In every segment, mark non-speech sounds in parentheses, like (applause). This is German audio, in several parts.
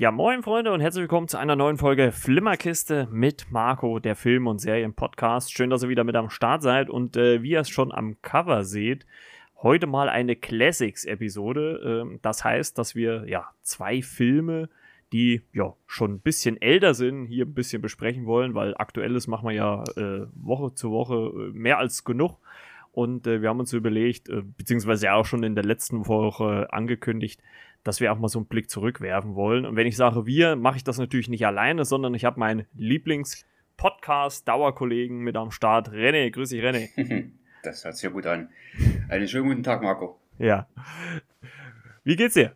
Ja, moin Freunde und herzlich willkommen zu einer neuen Folge Flimmerkiste mit Marco, der Film- und Serien-Podcast. Schön, dass ihr wieder mit am Start seid und äh, wie ihr es schon am Cover seht, heute mal eine Classics-Episode. Ähm, das heißt, dass wir ja zwei Filme, die ja schon ein bisschen älter sind, hier ein bisschen besprechen wollen, weil aktuelles machen wir ja äh, Woche zu Woche äh, mehr als genug. Und äh, wir haben uns überlegt, äh, beziehungsweise ja auch schon in der letzten Woche angekündigt, dass wir auch mal so einen Blick zurückwerfen wollen. Und wenn ich sage wir, mache ich das natürlich nicht alleine, sondern ich habe meinen Lieblings-Podcast-Dauerkollegen mit am Start. René, grüß dich, René. (laughs) Das hört sich ja gut an. Einen schönen guten Tag, Marco. Ja. Wie geht's dir?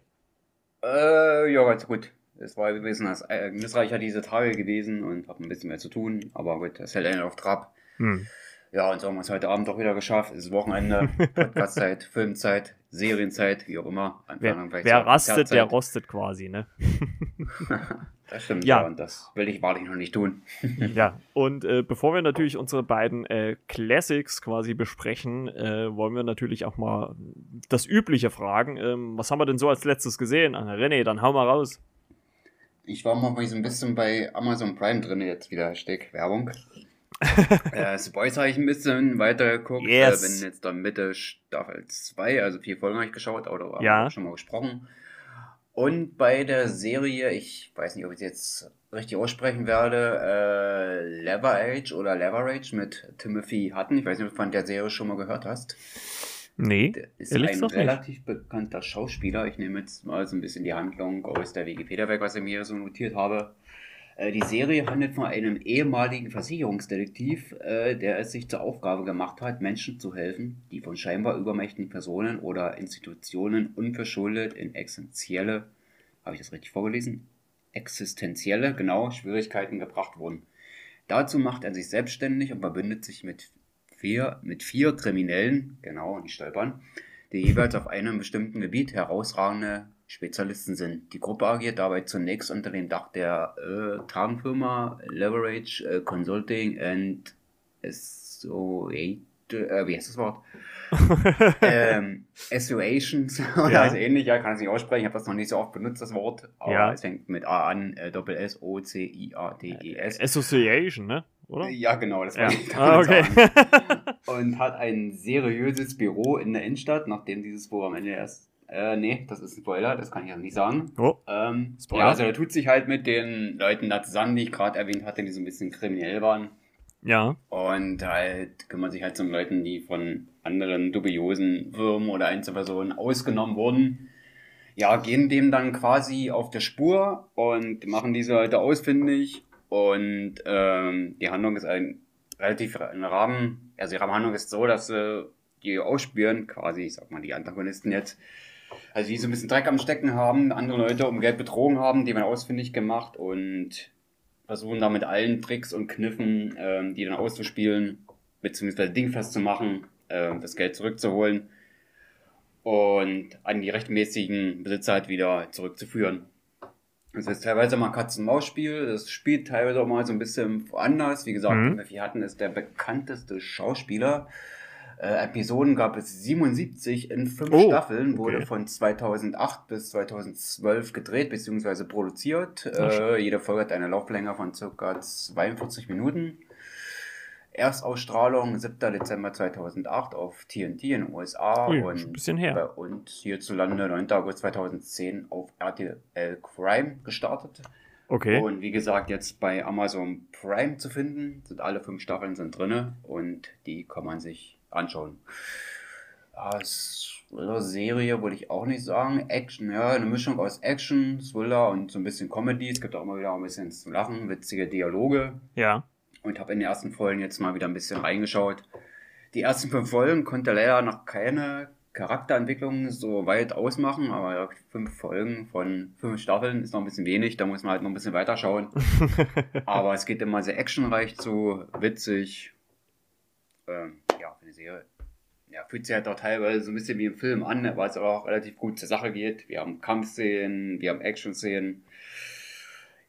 Äh, ja, ganz gut. Es war ein bisschen ereignisreicher diese Tage gewesen und habe ein bisschen mehr zu tun, aber gut, das hält einen auf Trab. Hm. Ja, und so haben wir es heute Abend doch wieder geschafft. Es ist Wochenende, (laughs) Podcastzeit, Filmzeit, Serienzeit, wie auch immer. Wer, wer rastet, der rostet quasi, ne? (laughs) (laughs) das stimmt, ja. ja. Und das will ich wahrlich noch nicht tun. (laughs) ja, und äh, bevor wir natürlich unsere beiden äh, Classics quasi besprechen, äh, wollen wir natürlich auch mal das Übliche fragen. Ähm, was haben wir denn so als letztes gesehen? Ah, René, dann hau mal raus. Ich war mal so ein bisschen bei Amazon Prime drin, jetzt wieder Hashtag Werbung (laughs) äh, Boys habe ich ein bisschen weiter geguckt. Äh, yes. Äh, bin jetzt dann Mitte Staffel 2, also vier Folgen habe ich geschaut, oder ja. schon mal gesprochen. Und bei der Serie, ich weiß nicht, ob ich es jetzt richtig aussprechen werde, äh, Leverage oder Leverage mit Timothy Hutton. Ich weiß nicht, ob du von der Serie schon mal gehört hast. Nee. Der ist ein relativ nicht. bekannter Schauspieler. Ich nehme jetzt mal so ein bisschen die Handlung aus der Wikipedia weg, was ich mir so notiert habe. Äh, die Serie handelt von einem ehemaligen Versicherungsdetektiv, äh, der es sich zur Aufgabe gemacht hat, Menschen zu helfen, die von scheinbar übermächtigen Personen oder Institutionen unverschuldet in essentielle, habe ich das richtig vorgelesen? Existenzielle, genau, Schwierigkeiten gebracht wurden. Dazu macht er sich selbstständig und verbündet sich mit vier, mit vier Kriminellen, genau, nicht stolpern, die jeweils auf einem bestimmten Gebiet herausragende Spezialisten sind. Die Gruppe agiert dabei zunächst unter dem Dach der äh, Tarnfirma Leverage äh, Consulting and Associate, äh, wie heißt das Wort? (laughs) ähm, Associations (laughs) oder ja. also ähnlich, ja, kann ich nicht aussprechen, ich habe das noch nicht so oft benutzt, das Wort, aber ja. es fängt mit A an, äh, Doppel S O C I A D E S. Association, ne? Oder? Ja, genau, das war ja. ah, okay. (laughs) Und hat ein seriöses Büro in der Innenstadt, nachdem dieses Büro am Ende erst äh, nee, das ist ein Spoiler, das kann ich ja nicht sagen. Oh. Ähm, Spoiler. Ja, also er tut sich halt mit den Leuten da zusammen, die ich gerade erwähnt hatte, die so ein bisschen kriminell waren. Ja. Und halt kümmert sich halt um Leuten, die von anderen dubiosen Firmen oder Einzelpersonen ausgenommen wurden. Ja, gehen dem dann quasi auf der Spur und machen diese Leute ausfindig. Und ähm, die Handlung ist ein relativ ein Rahmen, also ihre Handlung ist so, dass sie die ausspüren, quasi, ich sag mal, die Antagonisten jetzt, also die so ein bisschen Dreck am Stecken haben, andere Leute um Geld betrogen haben, die werden ausfindig gemacht und versuchen da mit allen Tricks und Kniffen, ähm, die dann auszuspielen, beziehungsweise dingfest zu machen, äh, das Geld zurückzuholen und an die rechtmäßigen Besitzer halt wieder zurückzuführen. Das ist teilweise mal Katz-und-Maus-Spiel, das spielt teilweise auch mal so ein bisschen woanders. Wie gesagt, mhm. wir hatten ist der bekannteste Schauspieler äh, Episoden gab es 77 in fünf oh, Staffeln, wurde okay. von 2008 bis 2012 gedreht bzw. produziert. Äh, jede Folge hat eine Lauflänge von ca. 42 Minuten. Erstausstrahlung 7. Dezember 2008 auf TNT in den USA Ui, und bisschen her. bei uns hierzulande 9. August 2010 auf RTL Crime gestartet. Okay. Und wie gesagt, jetzt bei Amazon Prime zu finden, sind alle fünf Staffeln sind drinne und die kann man sich anschauen. Als Serie würde ich auch nicht sagen. Action, ja, eine Mischung aus Action, Thriller und so ein bisschen Comedy. Es gibt auch immer wieder ein bisschen zu lachen, witzige Dialoge. Ja. Und habe in den ersten Folgen jetzt mal wieder ein bisschen reingeschaut. Die ersten fünf Folgen konnte leider noch keine Charakterentwicklung so weit ausmachen, aber fünf Folgen von fünf Staffeln ist noch ein bisschen wenig, da muss man halt noch ein bisschen weiter schauen. (laughs) aber es geht immer sehr actionreich zu, witzig. Ähm, ja, Serie. Ja, fühlt sich halt auch teilweise so ein bisschen wie im Film an, weil es auch relativ gut zur Sache geht. Wir haben Kampfszenen, wir haben Action-Szenen.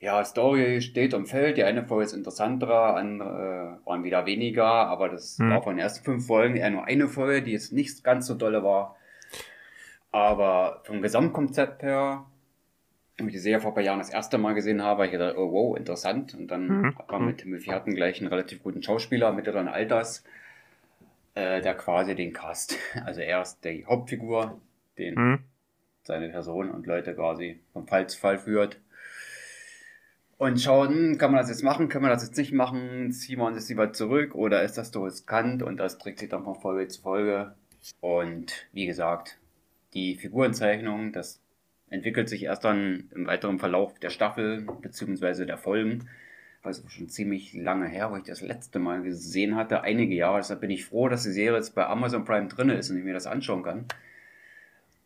Ja, Story steht und fällt. Die eine Folge ist interessanter, andere äh, waren wieder weniger, aber das hm. war von den ersten fünf Folgen eher nur eine Folge, die jetzt nicht ganz so dolle war. Aber vom Gesamtkonzept her wo ich die Serie vor ein paar Jahren das erste Mal gesehen habe, ich dachte, oh wow, interessant. Und dann mhm. hat man mit Timothy Hutton gleich einen relativ guten Schauspieler mittleren Alters, äh, der quasi den Cast, (laughs) also er ist die Hauptfigur, den mhm. seine Person und Leute quasi vom Fall zu Fall führt. Und schauen, kann man das jetzt machen, können wir das jetzt nicht machen, ziehen wir uns jetzt lieber zurück oder ist das so riskant und das trägt sich dann von Folge zu Folge. Und wie gesagt, die Figurenzeichnung, das entwickelt sich erst dann im weiteren Verlauf der Staffel bzw. der Folgen. Das ist schon ziemlich lange her, wo ich das letzte Mal gesehen hatte, einige Jahre. Deshalb bin ich froh, dass die Serie jetzt bei Amazon Prime drin ist und ich mir das anschauen kann.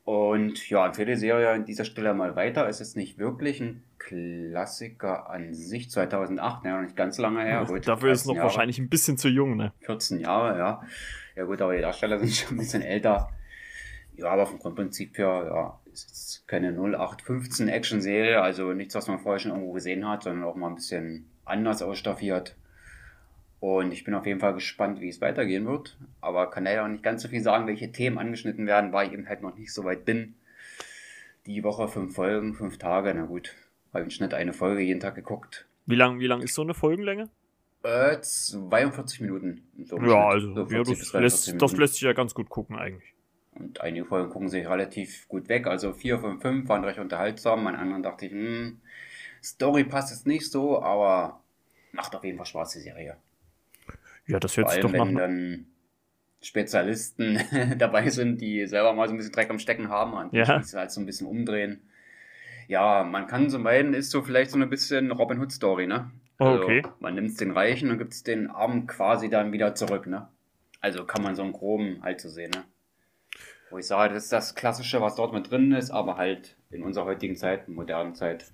Und ja, empfehle die Serie an dieser Stelle mal weiter. Es ist nicht wirklich ein Klassiker an sich, 2008, ja, nicht ganz lange her. Ja, gut, dafür ist es noch Jahre. wahrscheinlich ein bisschen zu jung, ne? 14 Jahre, ja. Ja gut, aber die Darsteller sind schon ein bisschen älter. Ja, aber vom Grundprinzip her, ja, ist jetzt keine 0815 Action-Serie, also nichts, was man vorher schon irgendwo gesehen hat, sondern auch mal ein bisschen anders ausstaffiert. Und ich bin auf jeden Fall gespannt, wie es weitergehen wird. Aber kann leider auch nicht ganz so viel sagen, welche Themen angeschnitten werden, weil ich eben halt noch nicht so weit bin. Die Woche fünf Folgen, fünf Tage, na gut. Habe im Schnitt eine Folge jeden Tag geguckt. Wie lang, wie lang ist so eine Folgenlänge? Äh, 42 Minuten. So ja, also so ja, das, lässt, das lässt sich ja ganz gut gucken eigentlich. Und einige Folgen gucken sich relativ gut weg. Also 4 von 5 waren recht unterhaltsam. An anderen dachte ich, hm, Story passt jetzt nicht so, aber macht auf jeden Fall Spaß, die Serie. Ja, das hört sich doch wenn dann Spezialisten (laughs) dabei sind, die selber mal so ein bisschen Dreck am Stecken haben und ja. halt so ein bisschen umdrehen. Ja, man kann so meinen, ist so vielleicht so ein bisschen Robin Hood Story, ne? Oh, also, okay. Man nimmt es den Reichen und gibt es den Armen quasi dann wieder zurück, ne? Also kann man so einen groben halt so sehen, ne? Wo ich sage, das ist das Klassische, was dort mit drin ist, aber halt in unserer heutigen Zeit, modernen Zeit,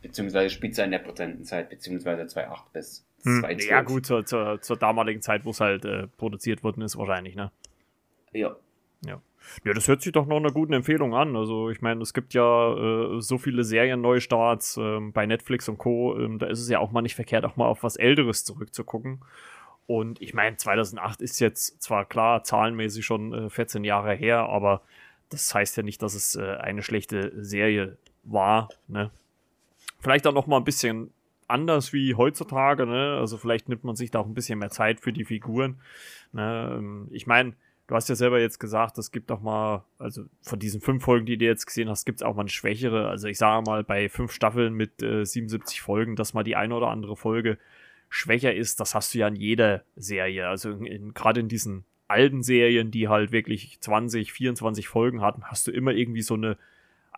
beziehungsweise Spitze in der Prozentenzeit, beziehungsweise 2,8 bis hm, ja, gut, zur, zur, zur, damaligen Zeit, wo es halt äh, produziert worden ist, wahrscheinlich, ne? Ja. Ja. Ja, das hört sich doch noch eine gute Empfehlung an. Also, ich meine, es gibt ja äh, so viele Serien-Neustarts äh, bei Netflix und Co. Ähm, da ist es ja auch mal nicht verkehrt, auch mal auf was Älteres zurückzugucken. Und ich meine, 2008 ist jetzt zwar klar zahlenmäßig schon äh, 14 Jahre her, aber das heißt ja nicht, dass es äh, eine schlechte Serie war. Ne? Vielleicht auch noch mal ein bisschen anders wie heutzutage. Ne? Also vielleicht nimmt man sich da auch ein bisschen mehr Zeit für die Figuren. Ne? Ähm, ich meine, du hast ja selber jetzt gesagt, es gibt auch mal, also von diesen fünf Folgen, die du jetzt gesehen hast, gibt es auch mal eine schwächere. Also ich sage mal, bei fünf Staffeln mit äh, 77 Folgen, dass mal die eine oder andere Folge schwächer ist, das hast du ja in jeder Serie. Also gerade in diesen alten Serien, die halt wirklich 20, 24 Folgen hatten, hast du immer irgendwie so eine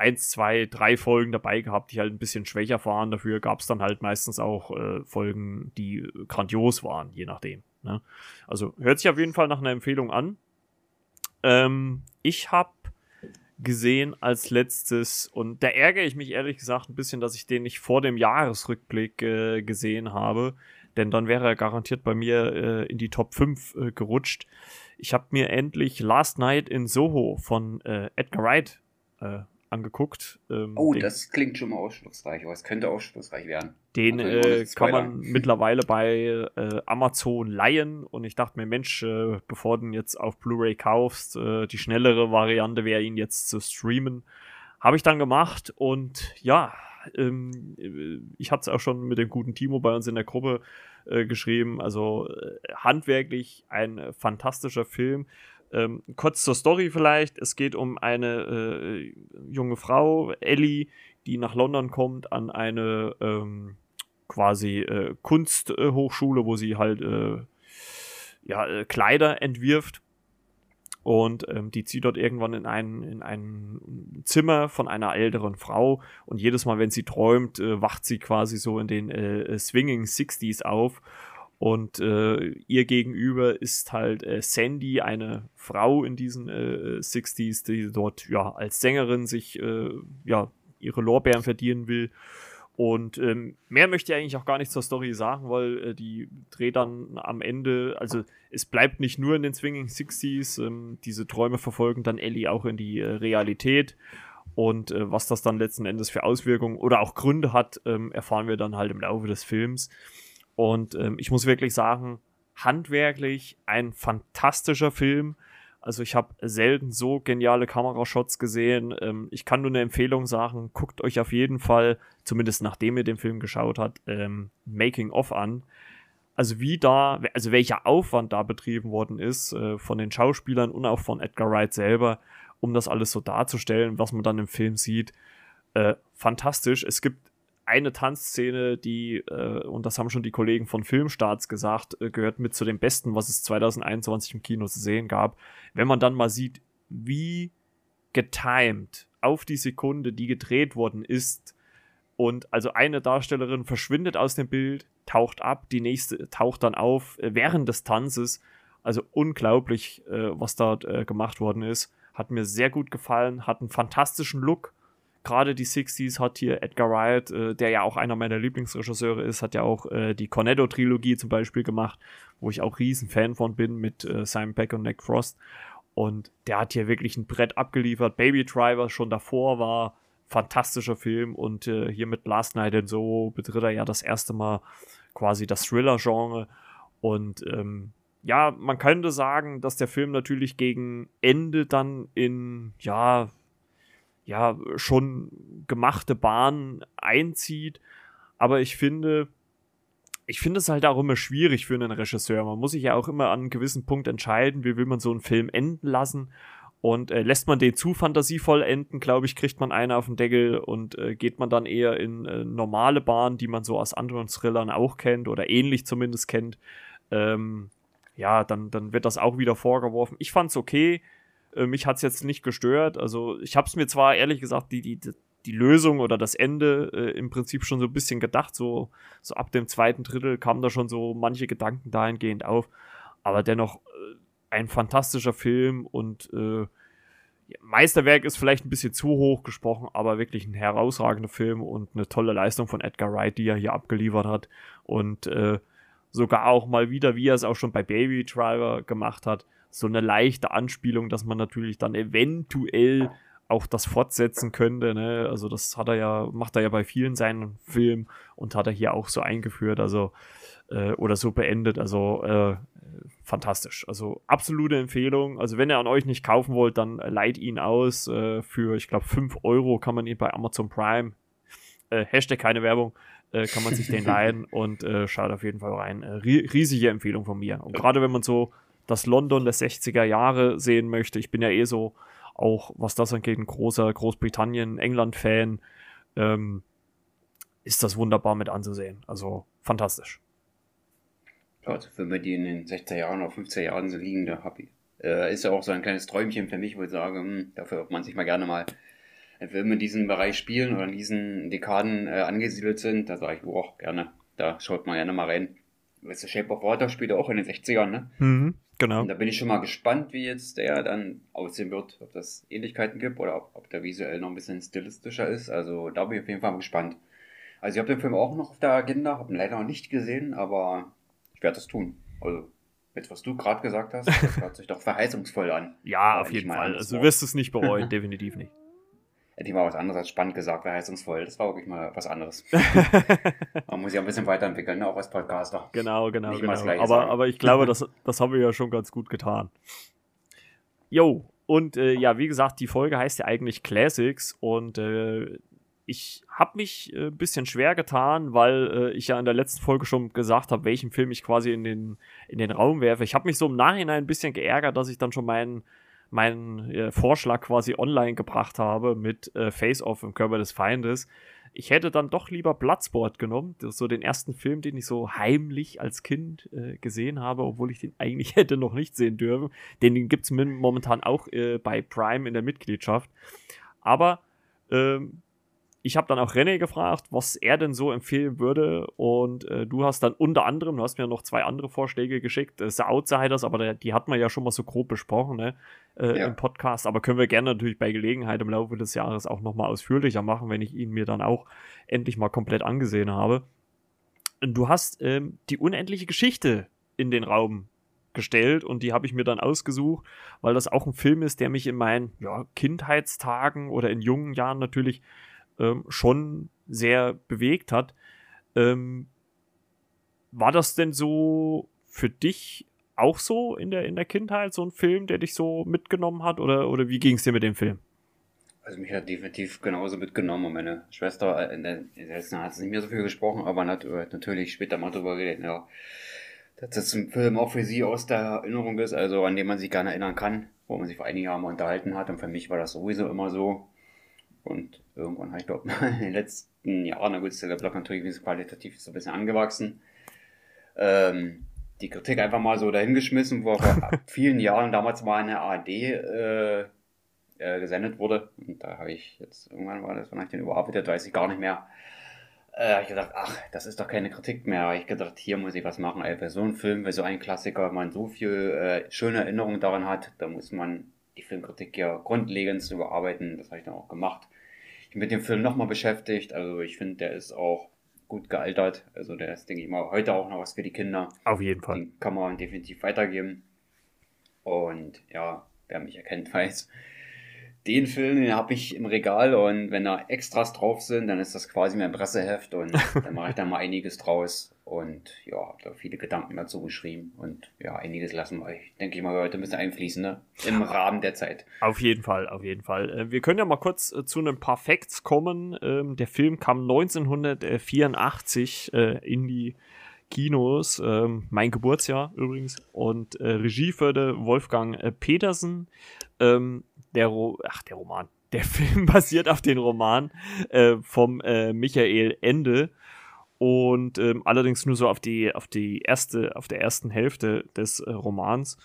eins, zwei, drei Folgen dabei gehabt, die halt ein bisschen schwächer waren. Dafür gab es dann halt meistens auch äh, Folgen, die grandios waren, je nachdem. Ne? Also hört sich auf jeden Fall nach einer Empfehlung an. Ähm, ich habe gesehen als letztes, und da ärgere ich mich ehrlich gesagt ein bisschen, dass ich den nicht vor dem Jahresrückblick äh, gesehen habe, denn dann wäre er garantiert bei mir äh, in die Top 5 äh, gerutscht. Ich habe mir endlich Last Night in Soho von äh, Edgar Wright äh, angeguckt. Ähm, oh, den, das klingt schon mal ausschlussreich, aber es könnte ausschlussreich werden. Den also, äh, kann man mittlerweile bei äh, Amazon leihen und ich dachte mir, Mensch, äh, bevor du ihn jetzt auf Blu-ray kaufst, äh, die schnellere Variante wäre ihn jetzt zu streamen. Habe ich dann gemacht und ja, ähm, ich hatte es auch schon mit dem guten Timo bei uns in der Gruppe äh, geschrieben. Also äh, handwerklich ein fantastischer Film. Ähm, kurz zur Story vielleicht. Es geht um eine äh, junge Frau, Ellie, die nach London kommt an eine ähm, quasi äh, Kunsthochschule, wo sie halt äh, ja, äh, Kleider entwirft. Und ähm, die zieht dort irgendwann in ein, in ein Zimmer von einer älteren Frau. Und jedes Mal, wenn sie träumt, äh, wacht sie quasi so in den äh, Swinging Sixties auf und äh, ihr gegenüber ist halt äh, Sandy, eine Frau in diesen äh, 60s, die dort ja als Sängerin sich äh, ja ihre Lorbeeren verdienen will. Und ähm, mehr möchte ich eigentlich auch gar nicht zur Story sagen, weil äh, die dreht dann am Ende, also es bleibt nicht nur in den Swinging 60s, ähm, diese Träume verfolgen dann Ellie auch in die äh, Realität. Und äh, was das dann letzten Endes für Auswirkungen oder auch Gründe hat, ähm, erfahren wir dann halt im Laufe des Films. Und ähm, ich muss wirklich sagen, handwerklich ein fantastischer Film. Also ich habe selten so geniale Kamerashots gesehen. Ähm, ich kann nur eine Empfehlung sagen, guckt euch auf jeden Fall, zumindest nachdem ihr den Film geschaut habt, ähm, Making of an. Also wie da, also welcher Aufwand da betrieben worden ist äh, von den Schauspielern und auch von Edgar Wright selber, um das alles so darzustellen, was man dann im Film sieht. Äh, fantastisch. Es gibt eine Tanzszene, die, äh, und das haben schon die Kollegen von Filmstarts gesagt, äh, gehört mit zu den besten, was es 2021 im Kino zu sehen gab. Wenn man dann mal sieht, wie getimed auf die Sekunde, die gedreht worden ist, und also eine Darstellerin verschwindet aus dem Bild, taucht ab, die nächste taucht dann auf äh, während des Tanzes. Also unglaublich, äh, was dort äh, gemacht worden ist. Hat mir sehr gut gefallen, hat einen fantastischen Look gerade die 60s hat hier Edgar Wright, äh, der ja auch einer meiner Lieblingsregisseure ist, hat ja auch äh, die Cornetto-Trilogie zum Beispiel gemacht, wo ich auch riesen Fan von bin mit äh, Simon Peck und Nick Frost. Und der hat hier wirklich ein Brett abgeliefert. Baby Driver schon davor war fantastischer Film und äh, hier mit Last Night and so betritt er ja das erste Mal quasi das Thriller-Genre. Und ähm, ja, man könnte sagen, dass der Film natürlich gegen Ende dann in, ja, ja schon gemachte Bahn einzieht. Aber ich finde, ich finde es halt auch immer schwierig für einen Regisseur. Man muss sich ja auch immer an einem gewissen Punkt entscheiden, wie will man so einen Film enden lassen. Und äh, lässt man den zu fantasievoll enden, glaube ich, kriegt man einen auf den Deckel und äh, geht man dann eher in äh, normale Bahnen, die man so aus anderen Thrillern auch kennt oder ähnlich zumindest kennt. Ähm, ja, dann, dann wird das auch wieder vorgeworfen. Ich fand es okay. Äh, mich hat es jetzt nicht gestört. Also ich habe es mir zwar ehrlich gesagt die, die, die Lösung oder das Ende äh, im Prinzip schon so ein bisschen gedacht. So, so ab dem zweiten Drittel kamen da schon so manche Gedanken dahingehend auf. Aber dennoch äh, ein fantastischer Film und äh, Meisterwerk ist vielleicht ein bisschen zu hoch gesprochen, aber wirklich ein herausragender Film und eine tolle Leistung von Edgar Wright, die er hier abgeliefert hat. Und äh, sogar auch mal wieder, wie er es auch schon bei Baby Driver gemacht hat, so eine leichte Anspielung, dass man natürlich dann eventuell auch das fortsetzen könnte. Ne? Also das hat er ja, macht er ja bei vielen seinen Filmen und hat er hier auch so eingeführt, also äh, oder so beendet. Also äh, fantastisch. Also absolute Empfehlung. Also wenn ihr an euch nicht kaufen wollt, dann leiht ihn aus. Äh, für, ich glaube, 5 Euro kann man ihn bei Amazon Prime, äh, Hashtag keine Werbung, äh, kann man sich den (laughs) leihen und äh, schaut auf jeden Fall rein. Riesige Empfehlung von mir. Und gerade wenn man so das London der 60er Jahre sehen möchte. Ich bin ja eh so auch, was das angeht, ein großer Großbritannien, England-Fan. Ähm, ist das wunderbar mit anzusehen. Also fantastisch. Ja, also Filme, die in den 60er Jahren oder 50er Jahren so liegen, da hab ich, äh, ist ja auch so ein kleines Träumchen für mich, wo ich sage, hm, dafür ob man sich mal gerne mal Filme in diesem Bereich spielen oder in diesen Dekaden äh, angesiedelt sind, da sage ich, boah, gerne, da schaut man gerne mal rein. Weißt du, Shape of Water spielt auch in den 60ern, ne? Mhm. Genau. Und da bin ich schon mal gespannt, wie jetzt der dann aussehen wird, ob das Ähnlichkeiten gibt oder ob, ob der visuell noch ein bisschen stilistischer ist. Also da bin ich auf jeden Fall gespannt. Also ich habe den Film auch noch auf der Agenda, habe ihn leider noch nicht gesehen, aber ich werde das tun. Also jetzt, was du gerade gesagt hast, das hört sich doch verheißungsvoll an. (laughs) Ja, auf jeden Fall. Also du wirst es nicht bereuen, (laughs) definitiv nicht hätte ich mal was anderes als spannend gesagt, verheißungsvoll. Das war wirklich mal was anderes. (laughs) Man muss sich ein bisschen weiterentwickeln, ne? auch als Podcaster. Genau, genau, Nicht genau. Aber, aber ich glaube, das, das haben wir ja schon ganz gut getan. Jo, und äh, ja, wie gesagt, die Folge heißt ja eigentlich Classics und äh, ich habe mich ein äh, bisschen schwer getan, weil äh, ich ja in der letzten Folge schon gesagt habe, welchen Film ich quasi in den, in den Raum werfe. Ich habe mich so im Nachhinein ein bisschen geärgert, dass ich dann schon meinen meinen äh, Vorschlag quasi online gebracht habe mit äh, Face-Off im Körper des Feindes. Ich hätte dann doch lieber Bloodsport genommen, so den ersten Film, den ich so heimlich als Kind äh, gesehen habe, obwohl ich den (laughs) eigentlich hätte noch nicht sehen dürfen. Den, den gibt es momentan auch äh, bei Prime in der Mitgliedschaft. Aber ähm, ich habe dann auch René gefragt, was er denn so empfehlen würde. Und äh, du hast dann unter anderem, du hast mir noch zwei andere Vorschläge geschickt, äh, The Outsiders, aber der, die hat man ja schon mal so grob besprochen ne, äh, ja. im Podcast. Aber können wir gerne natürlich bei Gelegenheit im Laufe des Jahres auch nochmal ausführlicher machen, wenn ich ihn mir dann auch endlich mal komplett angesehen habe. Du hast ähm, die unendliche Geschichte in den Raum gestellt und die habe ich mir dann ausgesucht, weil das auch ein Film ist, der mich in meinen ja, Kindheitstagen oder in jungen Jahren natürlich ähm, schon sehr bewegt hat. Ähm, war das denn so für dich auch so in der, in der Kindheit, so ein Film, der dich so mitgenommen hat? Oder, oder wie ging es dir mit dem Film? Also mich hat definitiv genauso mitgenommen meine Schwester, in der, in der hat es nicht mehr so viel gesprochen, aber hat natürlich später mal drüber geredet, ja. Dass das ein Film auch für sie aus der Erinnerung ist, also an den man sich gerne erinnern kann, wo man sich vor einigen Jahren mal unterhalten hat. Und für mich war das sowieso immer so. Und irgendwann habe ich glaube (laughs) in den letzten Jahren, na gut, ist der Blog natürlich qualitativ so ein bisschen angewachsen. Ähm, die Kritik einfach mal so dahingeschmissen, wo vor (laughs) vielen Jahren damals mal eine ARD äh, äh, gesendet wurde. Und da habe ich jetzt, irgendwann war das, wann ich den überarbeitet, weiß ich gar nicht mehr. Äh, habe ich gedacht, ach, das ist doch keine Kritik mehr. Habe ich gedacht, hier muss ich was machen. Ey, bei so einem Film, bei so einem Klassiker, man so viel äh, schöne Erinnerungen daran hat, da muss man die Filmkritik ja grundlegend überarbeiten. Das habe ich dann auch gemacht. Ich bin mit dem Film nochmal beschäftigt. Also ich finde, der ist auch gut gealtert. Also der ist, denke ich mal, heute auch noch was für die Kinder. Auf jeden Fall. Den kann man definitiv weitergeben. Und ja, wer mich erkennt, (laughs) weiß, den Film, den habe ich im Regal und wenn da Extras drauf sind, dann ist das quasi mein Presseheft und (laughs) dann mache ich da mal einiges draus und ja, habe da viele Gedanken dazu geschrieben und ja, einiges lassen wir euch, denke ich mal, heute ein bisschen einfließen, ne? Im Rahmen der Zeit. Auf jeden Fall, auf jeden Fall. Äh, wir können ja mal kurz äh, zu einem paar Facts kommen. Ähm, der Film kam 1984 äh, in die Kinos, ähm, mein Geburtsjahr übrigens, und Regie führte Wolfgang Petersen. Ähm, der, Ro Ach, der Roman. Der (laughs) Film basiert auf den Roman äh, vom äh, Michael Ende und ähm, allerdings nur so auf die auf die erste auf der ersten Hälfte des äh, Romans.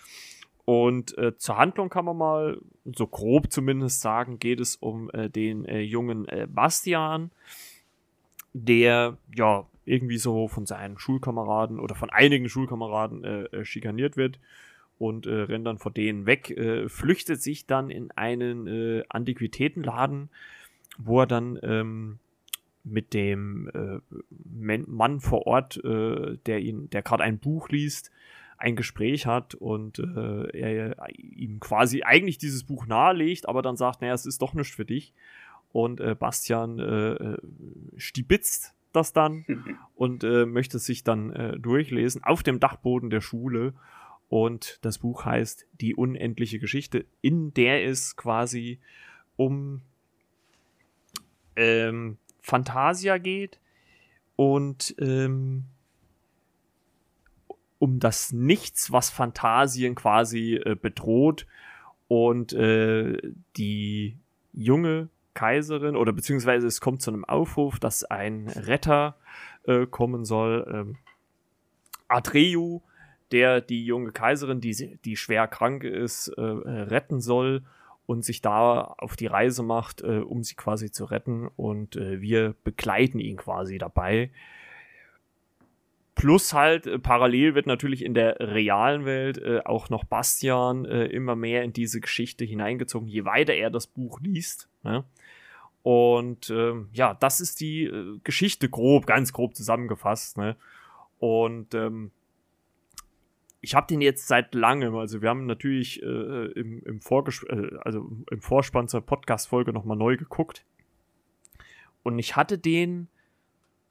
Und äh, zur Handlung kann man mal so grob zumindest sagen, geht es um äh, den äh, jungen äh, Bastian, der ja irgendwie so von seinen Schulkameraden oder von einigen Schulkameraden äh, äh schikaniert wird und äh, rennt dann vor denen weg, äh, flüchtet sich dann in einen äh, Antiquitätenladen, wo er dann ähm, mit dem äh, Mann vor Ort, äh, der ihn, der gerade ein Buch liest, ein Gespräch hat und äh, er ihm quasi eigentlich dieses Buch nahelegt, aber dann sagt, naja, es ist doch nicht für dich. Und äh, Bastian äh, stibitzt das dann (laughs) und äh, möchte sich dann äh, durchlesen auf dem Dachboden der Schule und das Buch heißt Die unendliche Geschichte, in der es quasi um ähm, Fantasia geht und ähm, um das Nichts, was Fantasien quasi äh, bedroht. Und äh, die junge Kaiserin, oder beziehungsweise es kommt zu einem Aufruf, dass ein Retter äh, kommen soll. Ähm, Adreu der die junge Kaiserin, die, die schwer krank ist, äh, retten soll und sich da auf die Reise macht, äh, um sie quasi zu retten. Und äh, wir begleiten ihn quasi dabei. Plus halt, äh, parallel wird natürlich in der realen Welt äh, auch noch Bastian äh, immer mehr in diese Geschichte hineingezogen, je weiter er das Buch liest. Ne? Und ähm, ja, das ist die Geschichte grob, ganz grob zusammengefasst. Ne? Und ähm, ich habe den jetzt seit langem, also wir haben natürlich äh, im, im, Vorges äh, also im Vorspann zur Podcast-Folge nochmal neu geguckt. Und ich hatte den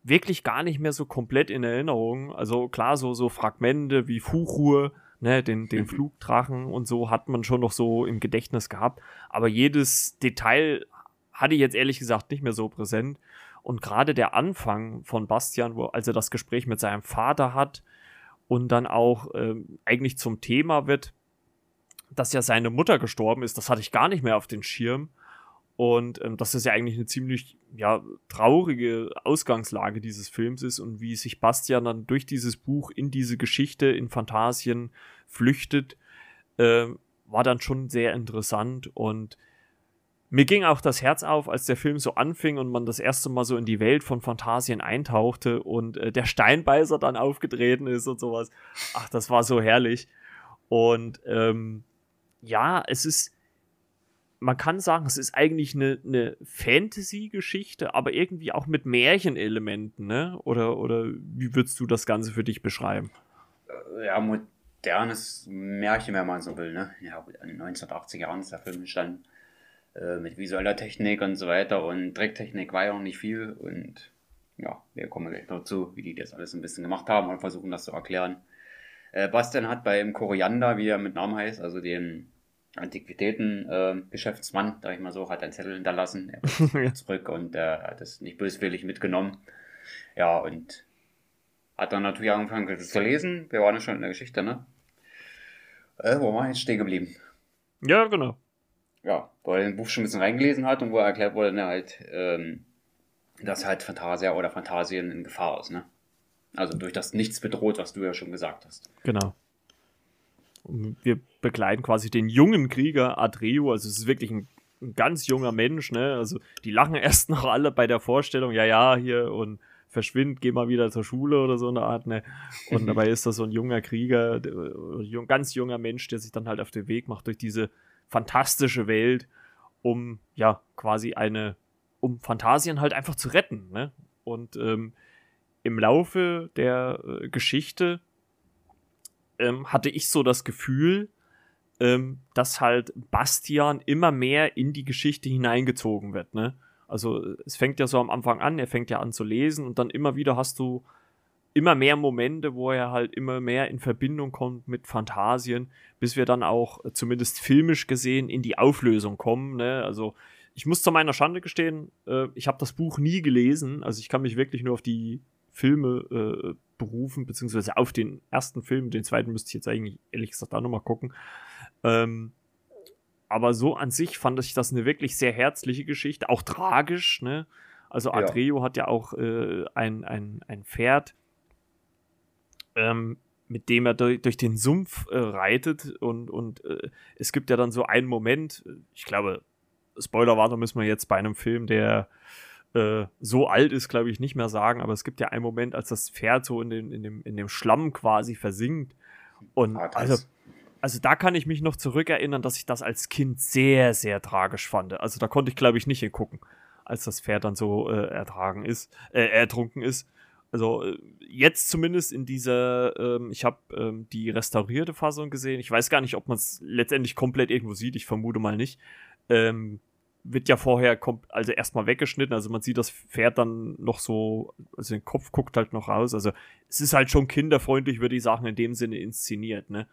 wirklich gar nicht mehr so komplett in Erinnerung. Also klar, so, so Fragmente wie Fuchur, ne, den, den mhm. Flugdrachen und so hat man schon noch so im Gedächtnis gehabt. Aber jedes Detail hatte ich jetzt ehrlich gesagt nicht mehr so präsent. Und gerade der Anfang von Bastian, wo, als er das Gespräch mit seinem Vater hat, und dann auch ähm, eigentlich zum Thema wird, dass ja seine Mutter gestorben ist. Das hatte ich gar nicht mehr auf den Schirm. Und ähm, dass das ja eigentlich eine ziemlich ja, traurige Ausgangslage dieses Films ist und wie sich Bastian dann durch dieses Buch in diese Geschichte, in Fantasien flüchtet, äh, war dann schon sehr interessant und mir ging auch das Herz auf, als der Film so anfing und man das erste Mal so in die Welt von Fantasien eintauchte und äh, der Steinbeißer dann aufgetreten ist und sowas. Ach, das war so herrlich. Und ähm, ja, es ist, man kann sagen, es ist eigentlich eine, eine Fantasy-Geschichte, aber irgendwie auch mit Märchenelementen, ne? Oder, oder wie würdest du das Ganze für dich beschreiben? Äh, ja, modernes Märchen, wenn man so will, ne? Ja, in den 1980er Jahren ist der Film entstanden äh, mit visueller Technik und so weiter und Drecktechnik war ja noch nicht viel und ja, wir kommen gleich dazu, wie die das alles ein bisschen gemacht haben und versuchen das zu erklären. Äh, Bastian hat beim Koriander, wie er mit Namen heißt, also den Antiquitäten-Geschäftsmann, äh, sag ich mal so, hat einen Zettel hinterlassen. Er (laughs) ist zurück und äh, hat es nicht böswillig mitgenommen. Ja, und hat dann natürlich angefangen zu lesen. Wir waren ja schon in der Geschichte, ne? Äh, wo war jetzt stehen geblieben? Ja, genau. Ja, wo er den Buch schon ein bisschen reingelesen hat und wo er erklärt wurde, ne, halt, ähm, dass halt Fantasia oder Fantasien in Gefahr ist, ne? Also durch das Nichts bedroht, was du ja schon gesagt hast. Genau. Und wir begleiten quasi den jungen Krieger Adreo, also es ist wirklich ein, ein, ganz junger Mensch, ne? Also die lachen (laughs) erst noch alle bei der Vorstellung, ja, ja, hier und verschwind, geh mal wieder zur Schule oder so eine Art, ne? Und (laughs) dabei ist das so ein junger Krieger, ein ganz junger Mensch, der sich dann halt auf den Weg macht durch diese fantastische Welt, um ja quasi eine, um Fantasien halt einfach zu retten, ne? Und ähm, im Laufe der äh, Geschichte ähm, hatte ich so das Gefühl, ähm, dass halt Bastian immer mehr in die Geschichte hineingezogen wird, ne? Also es fängt ja so am Anfang an, er fängt ja an zu lesen und dann immer wieder hast du immer mehr Momente, wo er halt immer mehr in Verbindung kommt mit Fantasien, bis wir dann auch äh, zumindest filmisch gesehen in die Auflösung kommen. Ne? Also ich muss zu meiner Schande gestehen, äh, ich habe das Buch nie gelesen, also ich kann mich wirklich nur auf die Filme äh, berufen, beziehungsweise auf den ersten Film, den zweiten müsste ich jetzt eigentlich ehrlich gesagt auch nochmal gucken. Ähm, aber so an sich fand ich das eine wirklich sehr herzliche Geschichte, auch tragisch, ne? Also Adreo ja. hat ja auch äh, ein, ein, ein Pferd, ähm, mit dem er durch, durch den Sumpf äh, reitet und, und äh, es gibt ja dann so einen Moment, ich glaube, Spoilerwartung müssen wir jetzt bei einem Film, der äh, so alt ist, glaube ich, nicht mehr sagen, aber es gibt ja einen Moment, als das Pferd so in, den, in, dem, in dem Schlamm quasi versinkt. Und ah, also, also da kann ich mich noch zurückerinnern, dass ich das als Kind sehr, sehr tragisch fand. Also da konnte ich, glaube ich, nicht hingucken, als das Pferd dann so äh, ertragen ist, äh, ertrunken ist. Also äh, jetzt zumindest in dieser, ähm, ich habe ähm, die restaurierte Fassung gesehen. Ich weiß gar nicht, ob man es letztendlich komplett irgendwo sieht. Ich vermute mal nicht. Ähm, wird ja vorher also erstmal weggeschnitten, also man sieht das Pferd dann noch so, also den Kopf guckt halt noch raus. Also es ist halt schon kinderfreundlich, wird die Sachen in dem Sinne inszeniert, ne?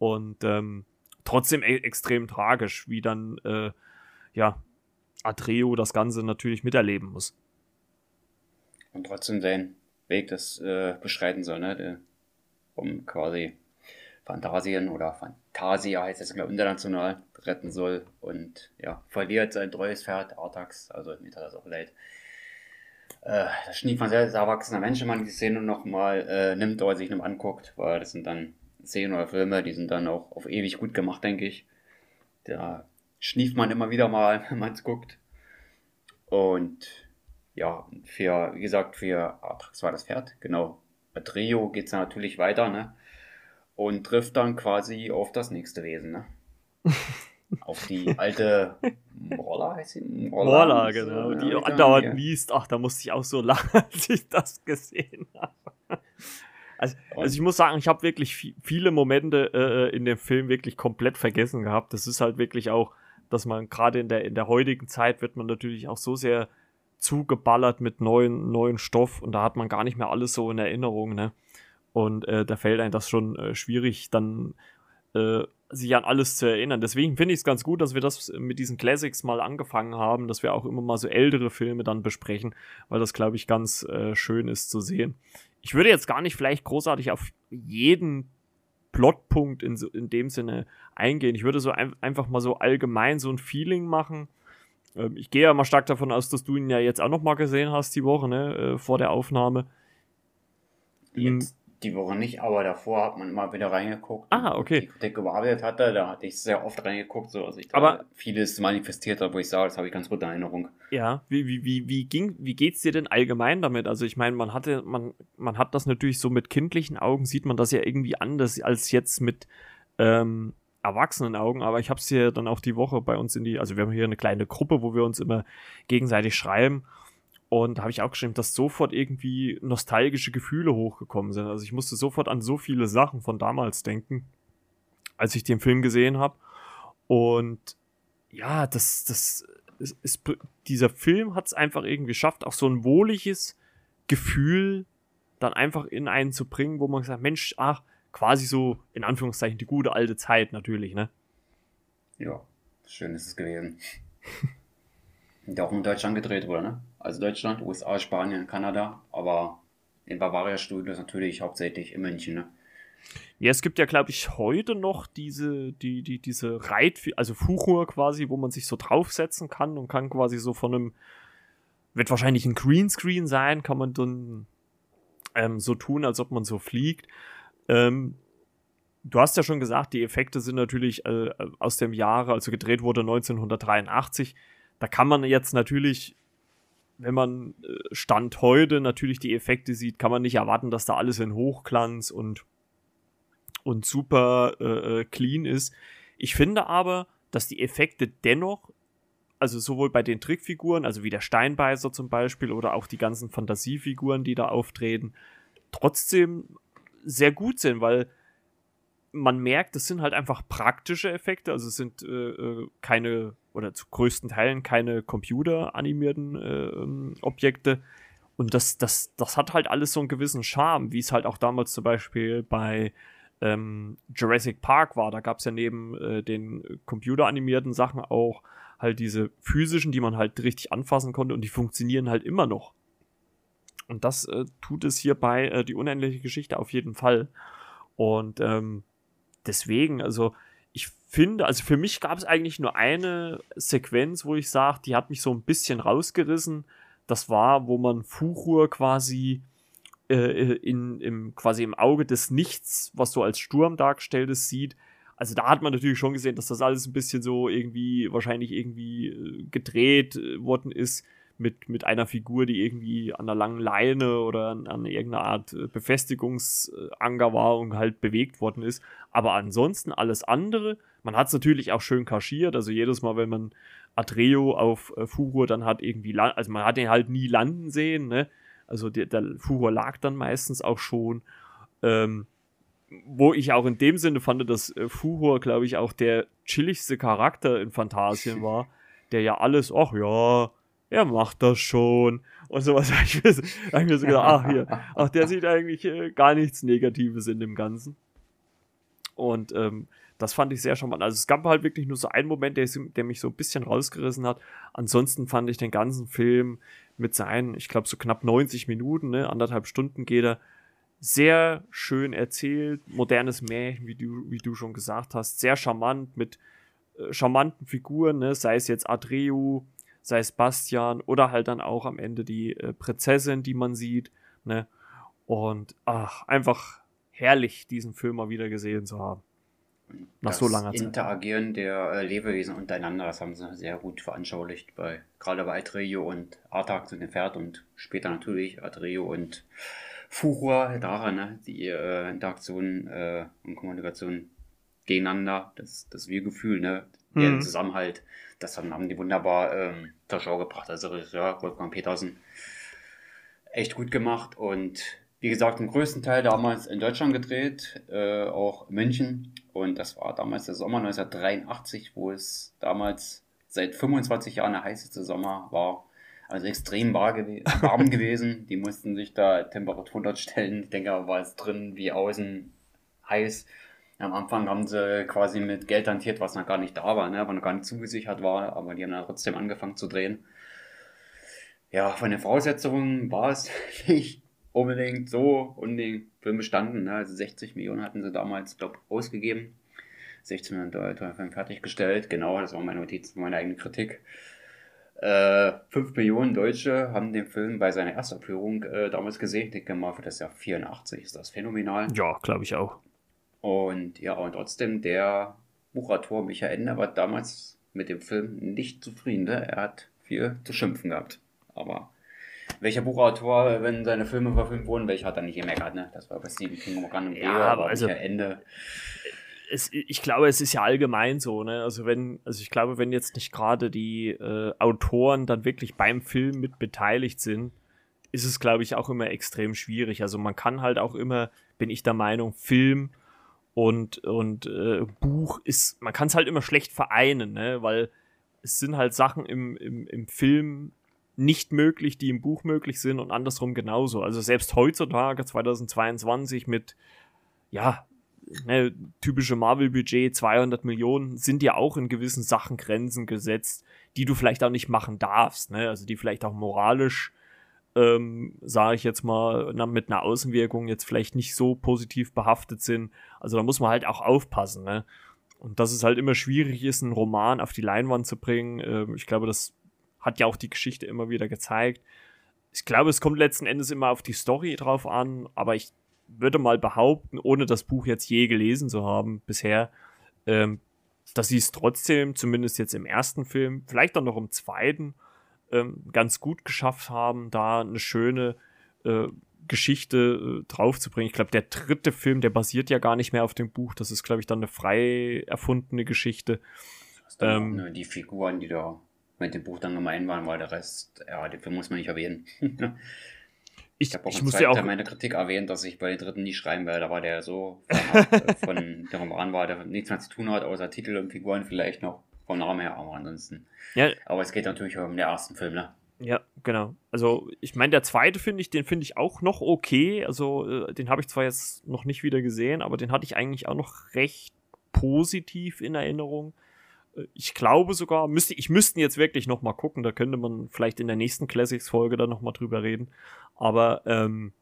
Und ähm, trotzdem e extrem tragisch, wie dann äh, ja Atreo das Ganze natürlich miterleben muss. Und trotzdem seinen Weg das äh, beschreiten soll, ne? Um quasi Fantasien oder Fantasia heißt es, glaube international retten soll und ja, verliert sein treues Pferd, Artax, also mir tat das auch leid. Äh, das schnieft man selbst erwachsener Mensch, wenn man die Szene nochmal äh, nimmt oder sich noch anguckt, weil das sind dann Szenen oder Filme, die sind dann auch auf ewig gut gemacht, denke ich. Da schnieft man immer wieder mal, (laughs) wenn man es guckt. Und ja, für, wie gesagt, für Artax war das Pferd, genau. Bei Trio geht es natürlich weiter, ne? Und trifft dann quasi auf das nächste Wesen, ne? (laughs) auf die alte Roller heißt sie? Roller, genau. die ja, andauernd ja. liest. Ach, da musste ich auch so (laughs) lachen, als ich das gesehen habe. Also, also ich muss sagen, ich habe wirklich viele Momente äh, in dem Film wirklich komplett vergessen gehabt. Das ist halt wirklich auch, dass man gerade in der, in der heutigen Zeit wird man natürlich auch so sehr zugeballert mit neuen, neuen Stoff und da hat man gar nicht mehr alles so in Erinnerung, ne? Und äh, da fällt einem das schon äh, schwierig, dann äh, sich an alles zu erinnern. Deswegen finde ich es ganz gut, dass wir das mit diesen Classics mal angefangen haben, dass wir auch immer mal so ältere Filme dann besprechen, weil das, glaube ich, ganz äh, schön ist zu sehen. Ich würde jetzt gar nicht vielleicht großartig auf jeden Plotpunkt in, in dem Sinne eingehen. Ich würde so ein, einfach mal so allgemein so ein Feeling machen. Ähm, ich gehe ja mal stark davon aus, dass du ihn ja jetzt auch noch mal gesehen hast die Woche, ne, äh, vor der Aufnahme. Jetzt die Woche nicht, aber davor hat man immer wieder reingeguckt. Ah, okay. Die Kritik hatte, da hatte ich sehr oft reingeguckt, so, also ich aber vieles manifestiert habe, wo ich sage, das habe ich ganz gut in Erinnerung. Ja, wie, wie, wie, wie ging, wie geht's dir denn allgemein damit? Also ich meine, man hatte, man, man hat das natürlich so mit kindlichen Augen, sieht man das ja irgendwie anders als jetzt mit ähm, erwachsenen Augen, aber ich habe es hier dann auch die Woche bei uns in die, also wir haben hier eine kleine Gruppe, wo wir uns immer gegenseitig schreiben und da habe ich auch geschrieben, dass sofort irgendwie nostalgische Gefühle hochgekommen sind. Also ich musste sofort an so viele Sachen von damals denken, als ich den Film gesehen habe. Und ja, das, das ist, ist dieser Film hat es einfach irgendwie geschafft, auch so ein wohliges Gefühl dann einfach in einen zu bringen, wo man sagt, Mensch, ach, quasi so, in Anführungszeichen, die gute alte Zeit natürlich, ne? Ja, schön ist es gewesen. (laughs) Der auch in Deutschland gedreht wurde, ne? Also Deutschland, USA, Spanien, Kanada, aber in Bavaria Studios natürlich hauptsächlich in München, ne? Ja, es gibt ja, glaube ich, heute noch diese, die, die, diese Reit, also Fuchur quasi, wo man sich so draufsetzen kann und kann quasi so von einem, wird wahrscheinlich ein Greenscreen sein, kann man dann ähm, so tun, als ob man so fliegt. Ähm, du hast ja schon gesagt, die Effekte sind natürlich äh, aus dem Jahre, also gedreht wurde 1983. Da kann man jetzt natürlich, wenn man äh, Stand heute natürlich die Effekte sieht, kann man nicht erwarten, dass da alles in Hochglanz und und super äh, äh, clean ist. Ich finde aber, dass die Effekte dennoch, also sowohl bei den Trickfiguren, also wie der Steinbeißer zum Beispiel oder auch die ganzen Fantasiefiguren, die da auftreten, trotzdem sehr gut sind, weil man merkt, das sind halt einfach praktische Effekte, also es sind äh, äh keine oder zu größten Teilen keine computeranimierten äh, ähm, Objekte. Und das, das, das hat halt alles so einen gewissen Charme, wie es halt auch damals zum Beispiel bei ähm, Jurassic Park war. Da gab es ja neben äh, den computeranimierten Sachen auch halt diese physischen, die man halt richtig anfassen konnte und die funktionieren halt immer noch. Und das äh, tut es hier bei äh, die unendliche Geschichte auf jeden Fall. Und ähm, deswegen, also ich finde, also für mich gab es eigentlich nur eine Sequenz, wo ich sage, die hat mich so ein bisschen rausgerissen. Das war, wo man Fuchur quasi äh, in, im, quasi im Auge des Nichts, was so als Sturm dargestellt ist, sieht. Also da hat man natürlich schon gesehen, dass das alles ein bisschen so irgendwie, wahrscheinlich irgendwie äh, gedreht äh, worden ist mit, mit einer Figur, die irgendwie an einer langen Leine oder an, an irgendeiner Art äh, Befestigungsanker war und halt bewegt worden ist. Aber ansonsten alles andere, man hat es natürlich auch schön kaschiert. Also jedes Mal, wenn man Atreo auf äh, Furor dann hat irgendwie, also man hat ihn halt nie landen sehen, ne? Also der, der Furor lag dann meistens auch schon. Ähm, wo ich auch in dem Sinne fand, dass äh, Furor, glaube ich, auch der chilligste Charakter in Phantasien (laughs) war, der ja alles, ach ja, er macht das schon und sowas. (laughs) habe ich, mir, hab ich mir so gedacht, ach hier, (laughs) ach der sieht eigentlich äh, gar nichts Negatives in dem Ganzen. Und ähm, das fand ich sehr charmant. Also es gab halt wirklich nur so einen Moment, der, der mich so ein bisschen rausgerissen hat. Ansonsten fand ich den ganzen Film mit seinen, ich glaube, so knapp 90 Minuten, ne, anderthalb Stunden geht er, sehr schön erzählt, modernes Märchen, wie du, wie du schon gesagt hast, sehr charmant mit äh, charmanten Figuren, ne, sei es jetzt Adreu, sei es Bastian oder halt dann auch am Ende die äh, Prinzessin, die man sieht, ne, und ach, einfach herrlich, diesen Film mal wieder gesehen zu haben. Nach das so langer Zeit. Interagieren der äh, Lebewesen untereinander, das haben sie sehr gut veranschaulicht, bei, gerade bei Atreio und Artak zu dem Pferd und später natürlich Atreio und Furua, daran, ne, die äh, Interaktion äh, und Kommunikation gegeneinander, das, das Wir-Gefühl, ne, der mhm. Zusammenhalt, das haben, die wunderbar ähm, zur Schau gebracht. Also Regisseur Wolfgang Petersen echt gut gemacht und wie gesagt, im größten Teil damals in Deutschland gedreht, äh, auch München. Und das war damals der Sommer 1983, wo es damals seit 25 Jahren der heißeste Sommer war. Also extrem (laughs) warm gewesen. Die mussten sich da Temperatur dort stellen. Ich denke, war es drin wie außen heiß. Am Anfang haben sie quasi mit Geld hantiert, was noch gar nicht da war, ne? aber noch gar nicht zugesichert war. Aber die haben dann trotzdem angefangen zu drehen. Ja, von den Voraussetzungen war es (laughs) nicht unbedingt so und den Film bestanden. Ne? Also 60 Millionen hatten sie damals, glaube ausgegeben. 16 Millionen Dollar Film fertiggestellt. Genau, das war meine Notiz, meine eigene Kritik. Äh, 5 Millionen Deutsche haben den Film bei seiner Erstaufführung äh, damals gesehen. Ich denke mal, für das Jahr 84 ist das phänomenal. Ja, glaube ich auch. Und ja, und trotzdem, der Buchautor Michael Ende war damals mit dem Film nicht zufrieden. Ne? Er hat viel zu schimpfen gehabt. Aber welcher Buchautor, wenn seine Filme verfilmt wurden, welcher hat er nicht gemeckert, ne? Das war bei Stephen King Morgan und ja, aber also, Ende. Es, ich glaube, es ist ja allgemein so, ne? Also wenn, also ich glaube, wenn jetzt nicht gerade die äh, Autoren dann wirklich beim Film mit beteiligt sind, ist es, glaube ich, auch immer extrem schwierig. Also man kann halt auch immer, bin ich der Meinung, Film und, und äh, Buch ist, man kann es halt immer schlecht vereinen, ne? Weil es sind halt Sachen im, im, im Film nicht möglich, die im Buch möglich sind und andersrum genauso. Also selbst heutzutage, 2022, mit ja, ne, typische Marvel-Budget, 200 Millionen, sind ja auch in gewissen Sachen Grenzen gesetzt, die du vielleicht auch nicht machen darfst, ne? also die vielleicht auch moralisch, ähm, sage ich jetzt mal, mit einer Außenwirkung jetzt vielleicht nicht so positiv behaftet sind. Also da muss man halt auch aufpassen. Ne? Und dass es halt immer schwierig ist, einen Roman auf die Leinwand zu bringen, äh, ich glaube, das hat ja auch die Geschichte immer wieder gezeigt. Ich glaube, es kommt letzten Endes immer auf die Story drauf an, aber ich würde mal behaupten, ohne das Buch jetzt je gelesen zu haben bisher, ähm, dass sie es trotzdem, zumindest jetzt im ersten Film, vielleicht auch noch im zweiten, ähm, ganz gut geschafft haben, da eine schöne äh, Geschichte äh, draufzubringen. Ich glaube, der dritte Film, der basiert ja gar nicht mehr auf dem Buch. Das ist, glaube ich, dann eine frei erfundene Geschichte. Ähm, nur die Figuren, die da mit dem Buch dann gemein waren, weil der Rest, ja, den Film muss man nicht erwähnen. (laughs) Ich, ich habe auch ich muss ja auch meine Kritik erwähnt, dass ich bei den dritten nicht schreiben werde. Da war der so von (laughs) der Roman war, der nichts mehr zu tun hat, außer Titel und Figuren vielleicht noch vom Namen her, aber ansonsten. Ja. Aber es geht natürlich um den ersten Film, ne? Ja, genau. Also ich meine, der zweite finde ich, den finde ich auch noch okay. Also äh, den habe ich zwar jetzt noch nicht wieder gesehen, aber den hatte ich eigentlich auch noch recht positiv in Erinnerung. Äh, ich glaube sogar, müsste, ich müsste jetzt wirklich noch mal gucken, da könnte man vielleicht in der nächsten Classics-Folge dann noch mal drüber reden. Aber ähm,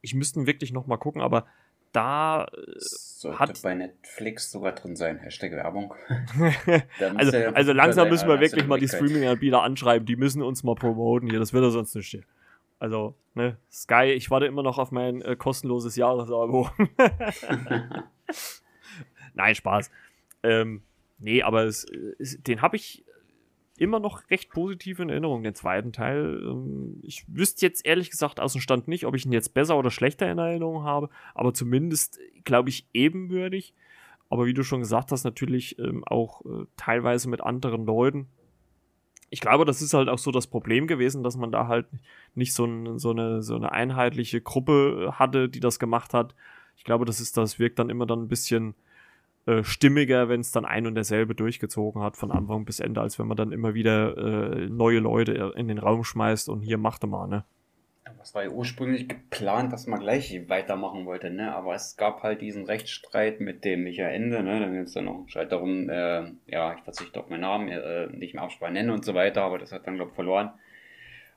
ich müsste wirklich noch mal gucken, aber da äh, Sollte hat bei Netflix sogar drin sein, Hashtag Werbung. (laughs) also, ja also langsam müssen wir wirklich mal die Streaming-Anbieter anschreiben, die müssen uns mal promoten hier, das wird ja sonst nicht stehen. Also, ne, Sky, ich warte immer noch auf mein äh, kostenloses Jahresabo. (laughs) Nein, Spaß. Ähm, nee, aber es, es, den habe ich immer noch recht positiv in Erinnerung, den zweiten Teil. Ähm, ich wüsste jetzt ehrlich gesagt aus dem Stand nicht, ob ich ihn jetzt besser oder schlechter in Erinnerung habe, aber zumindest, glaube ich, ebenwürdig. Aber wie du schon gesagt hast, natürlich ähm, auch äh, teilweise mit anderen Leuten. Ich glaube, das ist halt auch so das Problem gewesen, dass man da halt nicht so, ein, so, eine, so eine einheitliche Gruppe hatte, die das gemacht hat. Ich glaube, das ist, das wirkt dann immer dann ein bisschen äh, stimmiger, wenn es dann ein und derselbe durchgezogen hat, von Anfang bis Ende, als wenn man dann immer wieder äh, neue Leute in den Raum schmeißt und hier macht er mal, ne? Das war ja ursprünglich geplant, dass man gleich weitermachen wollte, ne? Aber es gab halt diesen Rechtsstreit mit dem Michael Ende, ne? Dann gibt es dann noch einen Streit darum, äh, ja, ich verzichte auf meinen Namen, äh, nicht mehr Abspann nennen und so weiter, aber das hat dann, glaube ich, verloren.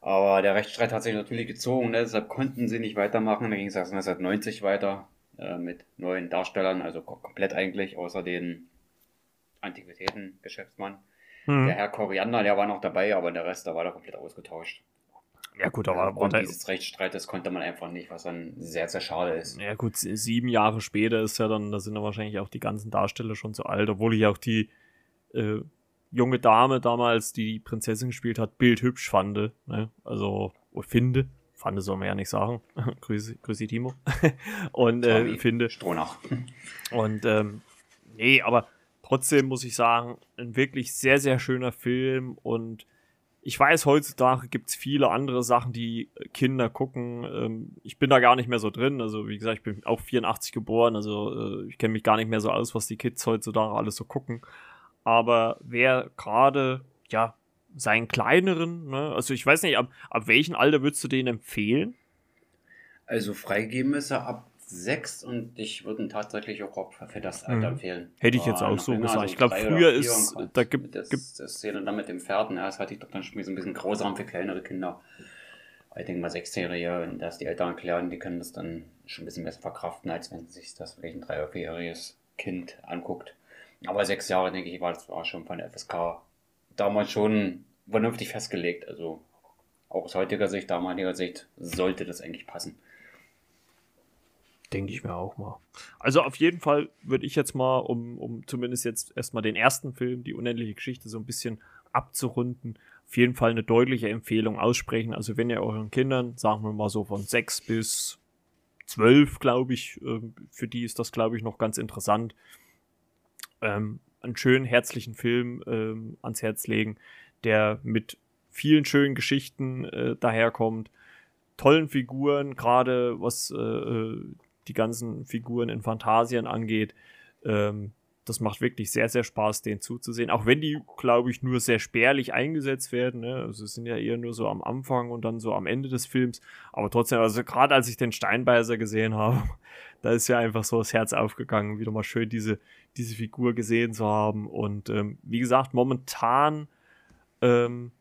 Aber der Rechtsstreit hat sich natürlich gezogen, ne? deshalb konnten sie nicht weitermachen. Da ging es erst 1990 weiter. Äh, mit neuen Darstellern, also komplett eigentlich, außer den Antiquitäten-Geschäftsmann. Mhm. Der Herr Koriander, der war noch dabei, aber der Rest, da war da komplett ausgetauscht. Ja, gut, aber. Und dieses Rechtsstreit, das konnte man einfach nicht, was dann sehr, sehr schade ist. Ja, gut, sieben Jahre später ist ja dann, da sind ja wahrscheinlich auch die ganzen Darsteller schon zu alt, obwohl ich auch die äh, junge Dame damals, die die Prinzessin gespielt hat, bildhübsch fand. Ne? Also, finde. Fande soll man ja nicht sagen. (laughs) grüße, grüße Timo. (laughs) und äh, finde. Stronach. und ähm, nee, aber trotzdem muss ich sagen, ein wirklich sehr, sehr schöner Film und ich weiß, heutzutage gibt es viele andere Sachen, die Kinder gucken. Ähm, ich bin da gar nicht mehr so drin. Also, wie gesagt, ich bin auch 84 geboren. Also, äh, ich kenne mich gar nicht mehr so aus, was die Kids heutzutage alles so gucken. Aber wer gerade, ja, seinen kleineren, ne? Also ich weiß nicht, ab, ab welchem Alter würdest du den empfehlen? Also freigeben ist er ab 6 und ich würde ihn tatsächlich auch für das Alter mhm. empfehlen. Hätte ich jetzt auch so gesagt. Also ich glaube, früher ist, da gibt es. Das, das Szene dann mit den Pferden, ja, das hatte ich doch dann schon ein bisschen grausam für kleinere Kinder. Ich denke mal 16-Jährige, wenn das die Eltern erklären, die können das dann schon ein bisschen besser verkraften, als wenn sich das vielleicht ein 3- oder 4-jähriges Kind anguckt. Aber sechs Jahre, denke ich, war das war schon von der FSK damals schon vernünftig festgelegt. Also auch aus heutiger Sicht, damaliger Sicht, sollte das eigentlich passen. Denke ich mir auch mal. Also auf jeden Fall würde ich jetzt mal, um, um zumindest jetzt erstmal den ersten Film, die unendliche Geschichte, so ein bisschen abzurunden, auf jeden Fall eine deutliche Empfehlung aussprechen. Also wenn ihr euren Kindern, sagen wir mal so von sechs bis zwölf, glaube ich, ähm, für die ist das, glaube ich, noch ganz interessant, ähm, einen schönen, herzlichen Film ähm, ans Herz legen, der mit vielen schönen Geschichten äh, daherkommt, tollen Figuren, gerade was äh, äh, die ganzen Figuren in Phantasien angeht. Ähm, das macht wirklich sehr, sehr Spaß, den zuzusehen. Auch wenn die, glaube ich, nur sehr spärlich eingesetzt werden. Ne? Also sind ja eher nur so am Anfang und dann so am Ende des Films. Aber trotzdem, also gerade als ich den Steinbeißer gesehen habe, (laughs) da ist ja einfach so das Herz aufgegangen, wieder mal schön diese, diese Figur gesehen zu haben. Und ähm, wie gesagt, momentan ähm,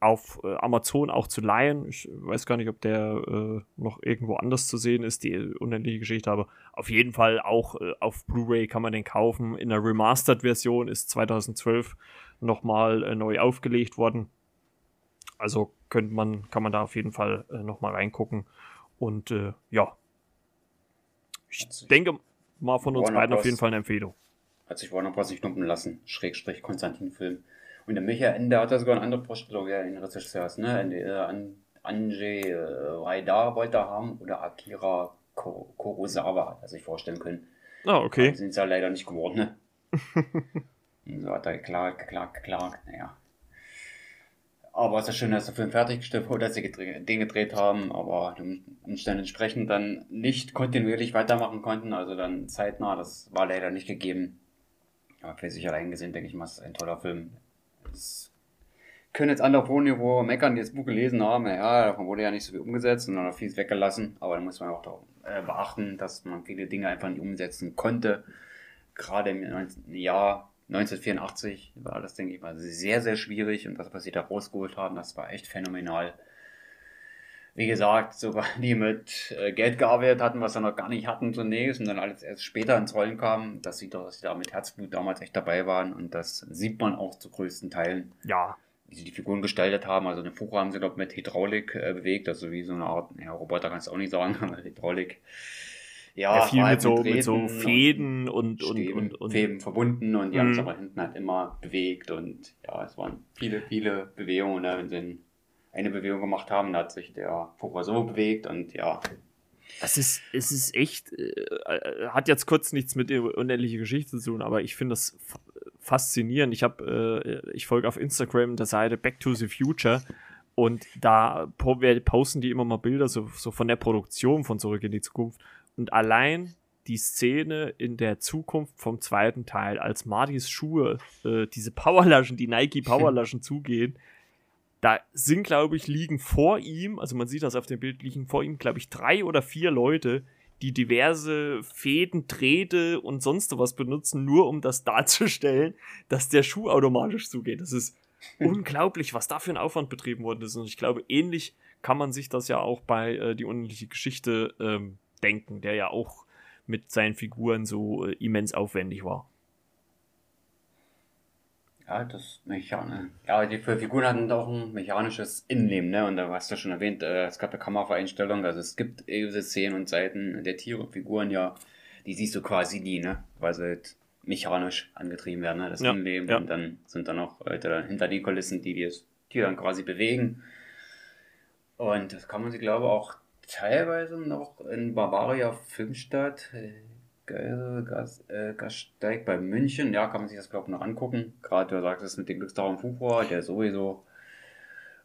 auf äh, Amazon auch zu leihen. Ich weiß gar nicht, ob der äh, noch irgendwo anders zu sehen ist, die unendliche Geschichte, aber auf jeden Fall auch äh, auf Blu-ray kann man den kaufen. In der Remastered-Version ist 2012 nochmal äh, neu aufgelegt worden. Also könnte man, kann man da auf jeden Fall äh, nochmal reingucken. Und äh, ja, ich denke mal von uns beiden auf jeden Fall eine Empfehlung. Hat sich Warner Bros. nicht lumpen lassen. Schrägstrich Konstantin-Film. Und der Micha Ende hat er sogar eine andere Vorstellung, wer in Regisseurs, ne? Äh, an, Anjay äh, Raidar wollte er haben oder Akira Kurosawa hat er sich vorstellen können. Ah, okay. sind es ja leider nicht geworden, ne? (laughs) so hat er geklagt, geklagt, geklagt, naja. Aber es ist schön, dass der Film fertiggestellt wurde, dass sie den gedreht haben, aber den Umständen entsprechend dann nicht kontinuierlich weitermachen konnten, also dann zeitnah, das war leider nicht gegeben. Aber für sich allein gesehen, denke ich mal, ist ein toller Film. Das können jetzt andere auf Niveau meckern, die das Buch gelesen haben. Ja, davon wurde ja nicht so viel umgesetzt und dann vieles weggelassen. Aber da muss man auch äh, beachten, dass man viele Dinge einfach nicht umsetzen konnte. Gerade im 19. Jahr 1984 war das, denke ich mal, sehr, sehr schwierig. Und das, was sie da rausgeholt haben, das war echt phänomenal. Wie gesagt, sogar die mit äh, Geld gearbeitet hatten, was sie noch gar nicht hatten zunächst und dann alles erst später ins Rollen kam, dass sie, dass sie da mit Herzblut damals echt dabei waren und das sieht man auch zu größten Teilen. Ja. Wie sie die Figuren gestaltet haben. Also eine Fuhre haben sie, glaube ich, mit Hydraulik äh, bewegt, also wie so eine Art, ja, Roboter kannst du auch nicht sagen, (laughs) aber Hydraulik. Ja, ja viel mit halt so, mit so Fäden und, und, und, und, und Fäden verbunden und die mhm. haben es aber hinten halt immer bewegt und ja, es waren viele, viele Bewegungen, ne, wenn sie eine Bewegung gemacht haben, da hat sich der Poker so bewegt und ja. Das ist, es ist echt, äh, äh hat jetzt kurz nichts mit der unendlichen Geschichte zu tun, aber ich finde das faszinierend. Ich habe, äh, ich folge auf Instagram der Seite Back to the Future und da posten die immer mal Bilder so, so von der Produktion von Zurück in die Zukunft und allein die Szene in der Zukunft vom zweiten Teil, als Martys Schuhe, äh, diese Powerlaschen, die Nike Powerlaschen (laughs) zugehen, da sind, glaube ich, liegen vor ihm, also man sieht das auf dem Bild, liegen vor ihm, glaube ich, drei oder vier Leute, die diverse Fäden, Drähte und sonst was benutzen, nur um das darzustellen, dass der Schuh automatisch zugeht. Das ist (laughs) unglaublich, was da für ein Aufwand betrieben worden ist. Und ich glaube, ähnlich kann man sich das ja auch bei äh, die unendliche Geschichte ähm, denken, der ja auch mit seinen Figuren so äh, immens aufwendig war. Ja, das Mechanisch. Ja, die Figuren hatten auch ein mechanisches Innenleben, ne? Und da hast du schon erwähnt, äh, es gab eine Kameraeinstellung, also es gibt diese Szenen und Seiten der Tiere und Figuren ja, die siehst du quasi nie, ne? Weil sie halt mechanisch angetrieben werden, ne? Das ja, Innenleben. Ja. Und dann sind da noch Leute hinter den Kulissen, die das Tier dann quasi bewegen. Und das kann man sich, glaube ich, auch teilweise noch in Barbaria Filmstadt äh, Gas, äh, Gasteig bei München. Ja, kann man sich das, glaube ich, noch angucken. Gerade, du sagst mit dem Glückstag Februar, der sowieso.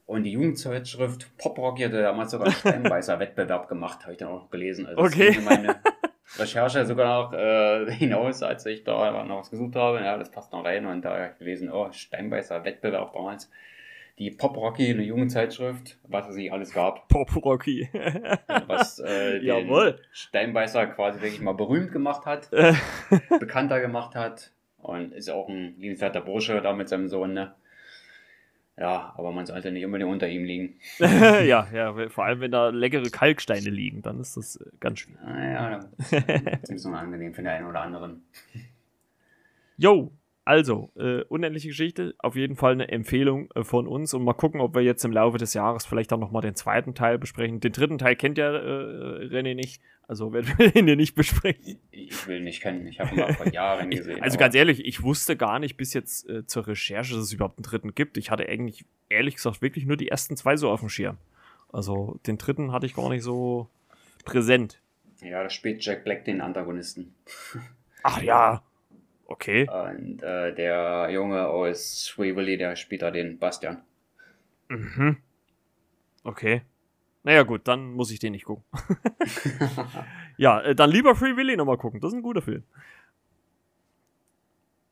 Und die Jugendzeitschrift Poprock hatte damals sogar einen Steinbeißer-Wettbewerb (laughs) gemacht, habe ich dann auch gelesen. Also okay. meine (laughs) Recherche sogar noch äh, (laughs) hinaus, als ich da noch was gesucht habe. Ja, das passt noch rein. Und da habe ich gelesen, oh, Steinbeißer-Wettbewerb damals die Pop Rocky, eine Jugendzeitschrift, was es nicht alles gab. (laughs) Pop Rocky. was äh, den Jawohl. Steinbeißer quasi wirklich mal berühmt gemacht hat, (laughs) bekannter gemacht hat. Und ist auch ein liebenswerter Bursche da mit seinem Sohn, ne? Ja, aber man sollte nicht unbedingt unter ihm liegen. (laughs) ja, ja, vor allem wenn da leckere Kalksteine liegen, dann ist das äh, ganz schwierig. Naja, das ist ein bisschen unangenehm für den einen oder anderen. Jo, also, äh, unendliche Geschichte, auf jeden Fall eine Empfehlung äh, von uns und mal gucken, ob wir jetzt im Laufe des Jahres vielleicht auch nochmal den zweiten Teil besprechen. Den dritten Teil kennt ja äh, René nicht, also werden wir (laughs) ihn nicht besprechen. Ich will nicht kennen, ich habe ihn mal vor Jahren gesehen. Also ganz ehrlich, ich wusste gar nicht bis jetzt äh, zur Recherche, dass es überhaupt einen dritten gibt. Ich hatte eigentlich, ehrlich gesagt, wirklich nur die ersten zwei so auf dem Schirm. Also den dritten hatte ich gar nicht so präsent. Ja, da spielt Jack Black den Antagonisten. Ach ja, Okay. Und äh, der Junge aus Free Willy, der spielt da den Bastian. Mhm. Okay. Naja, gut, dann muss ich den nicht gucken. (laughs) ja, äh, dann lieber Free Willy nochmal gucken. Das ist ein guter Film.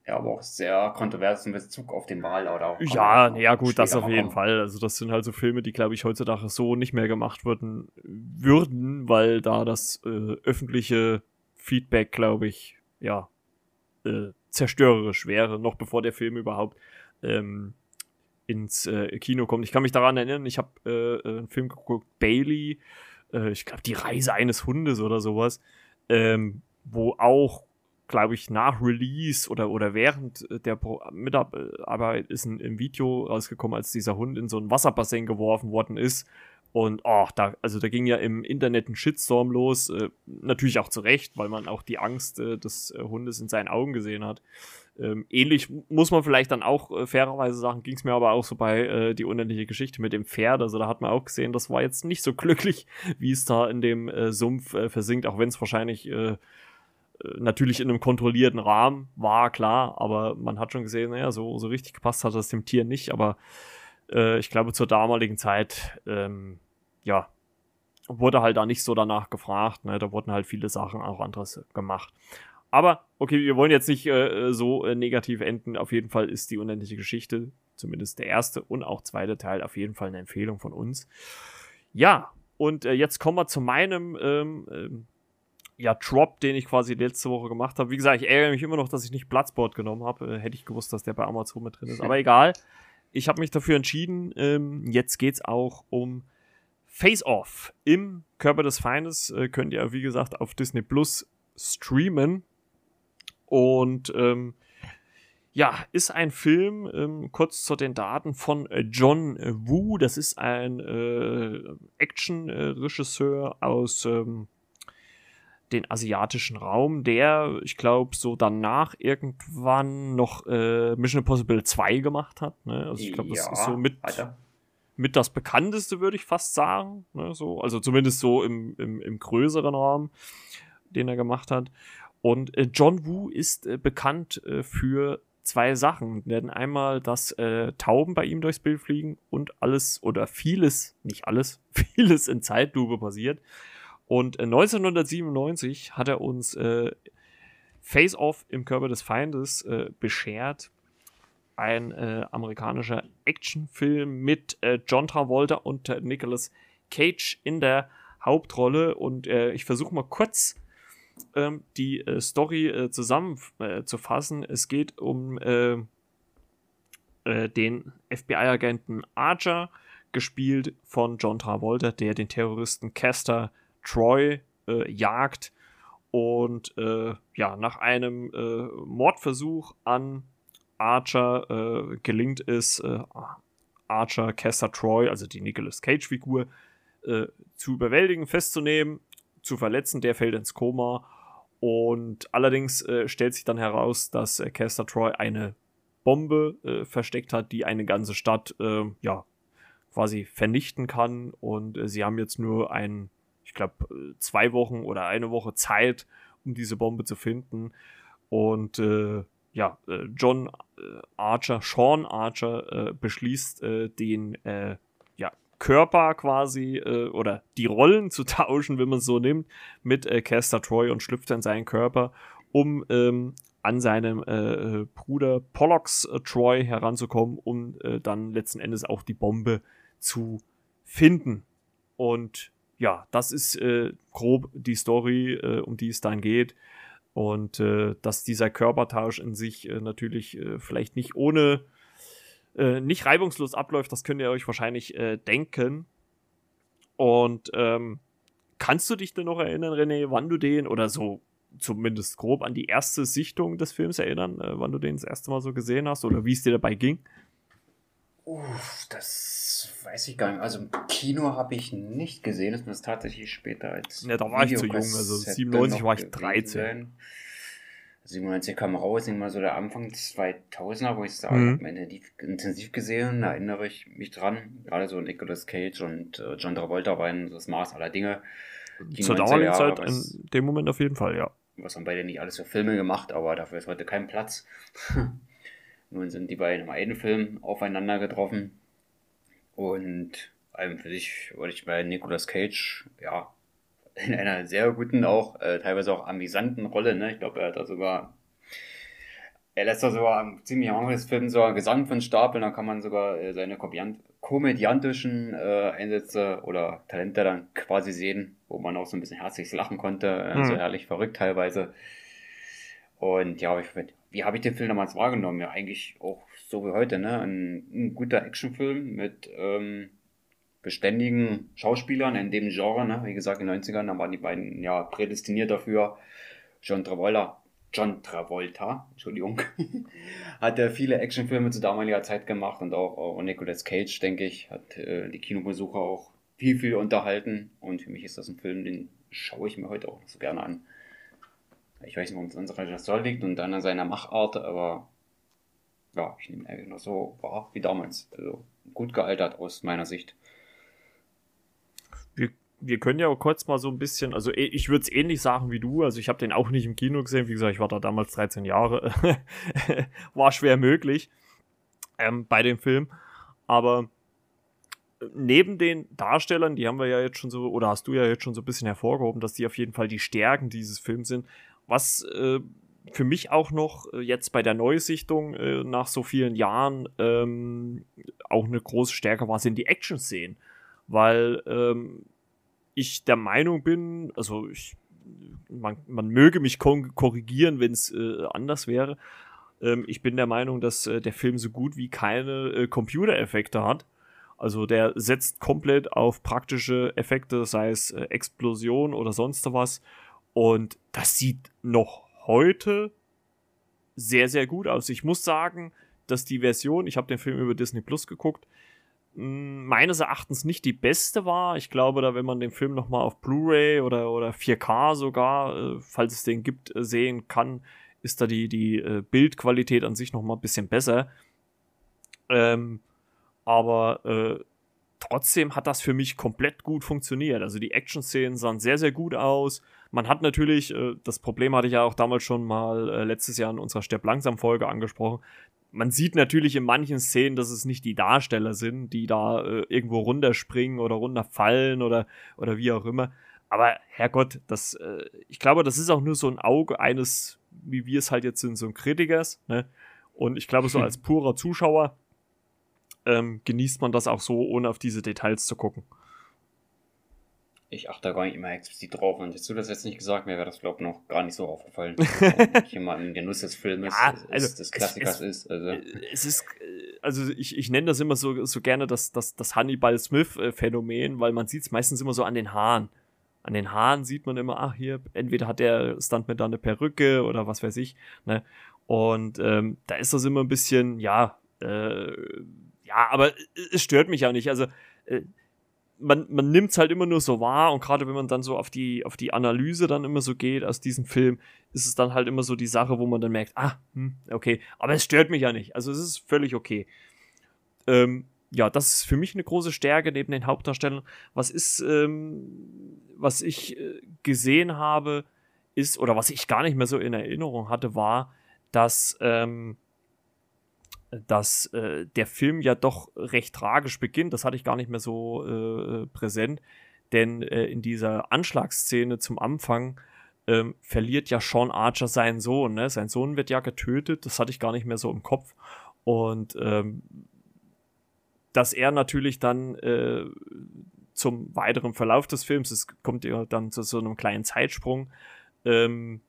ja, aber auch sehr kontrovers in Bezug auf den Wahl oder auch. Ja, ja gut, das auf jeden kommen. Fall. Also das sind halt so Filme, die, glaube ich, heutzutage so nicht mehr gemacht würden, würden weil da das äh, öffentliche Feedback, glaube ich, ja, äh, zerstörerisch wäre, noch bevor der Film überhaupt ähm, ins äh, Kino kommt. Ich kann mich daran erinnern, ich habe äh, einen Film geguckt, Bailey, äh, ich glaube, die Reise eines Hundes oder sowas, ähm, wo auch glaube ich, nach Release oder, oder während der Mitarbeit ist ein, ein, Video rausgekommen, als dieser Hund in so ein Wasserbassin geworfen worden ist. Und oh, da, also da ging ja im Internet ein Shitstorm los. Äh, natürlich auch zu Recht, weil man auch die Angst äh, des äh, Hundes in seinen Augen gesehen hat. Ähm, ähnlich muss man vielleicht dann auch äh, fairerweise sagen, ging es mir aber auch so bei äh, die unendliche Geschichte mit dem Pferd. Also da hat man auch gesehen, das war jetzt nicht so (laughs) glücklich, wie es da in dem äh, Sumpf versinkt, auch wenn es wahrscheinlich natürlich in einem kontrollierten Rahmen, war klar, aber man hat schon gesehen, naja, so, so richtig gepasst hat das dem Tier nicht, aber äh, ich glaube zur damaligen Zeit, ähm, ja, wurde halt da nicht so danach gefragt, ne? da wurden halt viele Sachen auch anderes gemacht. Aber, okay, wir wollen jetzt nicht äh, so äh, negativ enden. Auf jeden Fall ist die unendliche Geschichte, zumindest der erste und auch zweite Teil, auf jeden Fall eine Empfehlung von uns. Ja, und äh, jetzt kommen wir zu meinem ähm, ähm ja, Drop, den ich quasi letzte Woche gemacht habe. Wie gesagt, ich ärgere mich immer noch, dass ich nicht Bloodsport genommen habe. Äh, hätte ich gewusst, dass der bei Amazon mit drin ist. Aber egal. Ich habe mich dafür entschieden. Ähm, jetzt es auch um Face Off. Im Körper des Feindes äh, könnt ihr, wie gesagt, auf Disney Plus streamen. Und ähm, ja, ist ein Film, ähm, kurz zu den Daten von John Woo. Das ist ein äh, Action-Regisseur aus ähm, den asiatischen Raum, der, ich glaube, so danach irgendwann noch äh, Mission Impossible 2 gemacht hat. Ne? Also ich glaube, das ja, ist so mit, mit das bekannteste, würde ich fast sagen. Ne? So, also zumindest so im, im, im größeren Rahmen, den er gemacht hat. Und äh, John Woo ist äh, bekannt äh, für zwei Sachen. Denn einmal, dass äh, Tauben bei ihm durchs Bild fliegen und alles oder vieles, nicht alles, (laughs) vieles in Zeitlupe passiert. Und 1997 äh, hat er uns äh, Face Off im Körper des Feindes äh, beschert. Ein äh, amerikanischer Actionfilm mit äh, John Travolta und äh, Nicolas Cage in der Hauptrolle. Und ich versuche mal kurz ähm, die Story zusammenzufassen. es geht um den FBI-Agenten Archer, gespielt von John Travolta, der den Terroristen Caster Troy äh, jagt und äh, ja, nach einem äh, Mordversuch an Archer äh, gelingt es, äh, Archer, Kester Troy, also die Nicolas Cage-Figur, äh, zu überwältigen, festzunehmen, zu verletzen. Der fällt ins Koma. Und allerdings stellt sich dann heraus, dass Kester Troy eine Bombe versteckt hat, die eine ganze Stadt ja, quasi vernichten kann. Und sie haben jetzt nur einen ich glaube, zwei Wochen oder eine Woche Zeit, um diese Bombe zu finden. Und äh, ja, äh, John äh, Archer, Sean Archer äh, beschließt, äh, den äh, ja, Körper quasi äh, oder die Rollen zu (laughs) tauschen, wenn man es so nimmt, mit äh, Caster Troy und schlüpft in seinen Körper, um ähm, an seinem äh, Bruder Pollux äh, Troy heranzukommen, um äh, dann letzten Endes auch die Bombe zu finden. Und ja, das ist äh, grob die Story, äh, um die es dann geht. Und äh, dass dieser Körpertausch in sich äh, natürlich äh, vielleicht nicht ohne, äh, nicht reibungslos abläuft, das könnt ihr euch wahrscheinlich denken. Und ähm, kannst du dich denn noch erinnern, René, wann du den oder so zumindest grob an die erste Sichtung des Films erinnern, wann du den das erste Mal so gesehen hast oder wie es dir dabei ging? Uff, das weiß ich gar nicht. Also im Kino habe ich nicht gesehen. Das ist tatsächlich später als. Ja, da war ich zu jung. Also 97 war ich 13. 97 kam raus, mal so der Anfang 2000er, wo ich es mhm. intensiv, intensiv gesehen, da erinnere ich mich dran. Gerade so Nicolas Cage und äh, John Travolta waren das Maß aller Dinge. Zur damaligen Zeit in dem Moment auf jeden Fall, ja. Was haben beide nicht alles für Filme gemacht, aber dafür ist heute kein Platz. (laughs) Nun sind die beiden im einen Film aufeinander getroffen. Und einem für sich würde ich bei Nicolas Cage, ja, (laughs) in einer sehr guten, auch äh, teilweise auch amüsanten Rolle, ne? Ich glaube, er hat da sogar er lässt da sogar am ziemlich anderes Film so Gesang von Stapeln, da kann man sogar äh, seine komödiantischen äh, Einsätze oder Talente dann quasi sehen, wo man auch so ein bisschen herzlich lachen konnte, äh, mhm. so herrlich verrückt teilweise. Und ja, ich, wie habe ich den Film damals wahrgenommen? Ja, eigentlich auch so wie heute, ne? Ein, ein guter Actionfilm mit ähm, beständigen Schauspielern in dem Genre, ne? Wie gesagt, in den 90ern, da waren die beiden ja prädestiniert dafür. John Travolta, John Travolta, Entschuldigung, (laughs) hat er viele Actionfilme zu damaliger Zeit gemacht und auch, auch Nicolas Cage, denke ich, hat äh, die Kinobesucher auch viel, viel unterhalten. Und für mich ist das ein Film, den schaue ich mir heute auch so gerne an. Ich weiß nicht, warum es an unserer Regisseur liegt und dann an seiner Machart, aber ja, ich nehme ihn noch so wahr wie damals. Also gut gealtert aus meiner Sicht. Wir, wir können ja auch kurz mal so ein bisschen, also eh, ich würde es ähnlich sagen wie du, also ich habe den auch nicht im Kino gesehen, wie gesagt, ich war da damals 13 Jahre, (laughs) war schwer möglich ähm, bei dem Film, aber neben den Darstellern, die haben wir ja jetzt schon so, oder hast du ja jetzt schon so ein bisschen hervorgehoben, dass die auf jeden Fall die Stärken dieses Films sind, was äh, für mich auch noch äh, jetzt bei der Neusichtung äh, nach so vielen Jahren ähm, auch eine große Stärke war, sind die Action-Szenen. Weil ähm, ich der Meinung bin, also ich, man, man möge mich korrigieren, wenn es äh, anders wäre. Ähm, ich bin der Meinung, dass äh, der Film so gut wie keine äh, Computereffekte hat. Also der setzt komplett auf praktische Effekte, sei es äh, Explosion oder sonst was. Und das sieht noch heute sehr, sehr gut aus. Ich muss sagen, dass die Version, ich habe den Film über Disney Plus geguckt, meines Erachtens nicht die beste war. Ich glaube, da wenn man den Film nochmal auf Blu-ray oder, oder 4K sogar, äh, falls es den gibt, äh, sehen kann, ist da die, die äh, Bildqualität an sich nochmal ein bisschen besser. Ähm, aber trotzdem hat das für mich komplett gut funktioniert. Also die Action-Szenen sahen sehr, sehr gut aus. Man hat natürlich, äh, das Problem hatte ich ja auch damals schon mal äh, letztes Jahr in unserer Stepp langsam Folge angesprochen. Man sieht natürlich in manchen Szenen, dass es nicht die Darsteller sind, die da äh, irgendwo runterspringen oder runterfallen oder, oder wie auch immer. Aber Herrgott, das, äh, ich glaube, das ist auch nur so ein Auge eines, wie wir es halt jetzt sind, so ein Kritikers. Ne? Und ich glaube, so (laughs) als purer Zuschauer ähm, genießt man das auch so, ohne auf diese Details zu gucken. Ich achte gar nicht immer explizit drauf. Und hättest du das jetzt nicht gesagt, mir wäre das, glaube ich, noch gar nicht so aufgefallen. (laughs) ich immer im Genuss des Filmes, ja, also des Klassikers es, ist. Also. Es ist, äh, also ich, ich nenne das immer so, so gerne das, das, das Hannibal Smith-Phänomen, weil man sieht es meistens immer so an den Haaren. An den Haaren sieht man immer, ach hier, entweder hat der Stuntman da eine Perücke oder was weiß ich. Ne? Und ähm, da ist das immer ein bisschen, ja, äh, ja, aber es stört mich auch nicht. Also äh, man, man nimmt es halt immer nur so wahr und gerade wenn man dann so auf die, auf die Analyse dann immer so geht aus diesem Film, ist es dann halt immer so die Sache, wo man dann merkt, ah, hm, okay, aber es stört mich ja nicht. Also es ist völlig okay. Ähm, ja, das ist für mich eine große Stärke neben den Hauptdarstellern. Was ist, ähm, was ich äh, gesehen habe, ist, oder was ich gar nicht mehr so in Erinnerung hatte, war, dass ähm, dass äh, der Film ja doch recht tragisch beginnt. Das hatte ich gar nicht mehr so äh, präsent. Denn äh, in dieser Anschlagsszene zum Anfang ähm, verliert ja Sean Archer seinen Sohn. Ne? Sein Sohn wird ja getötet. Das hatte ich gar nicht mehr so im Kopf. Und ähm, dass er natürlich dann äh, zum weiteren Verlauf des Films, es kommt ja dann zu so einem kleinen Zeitsprung, ähm,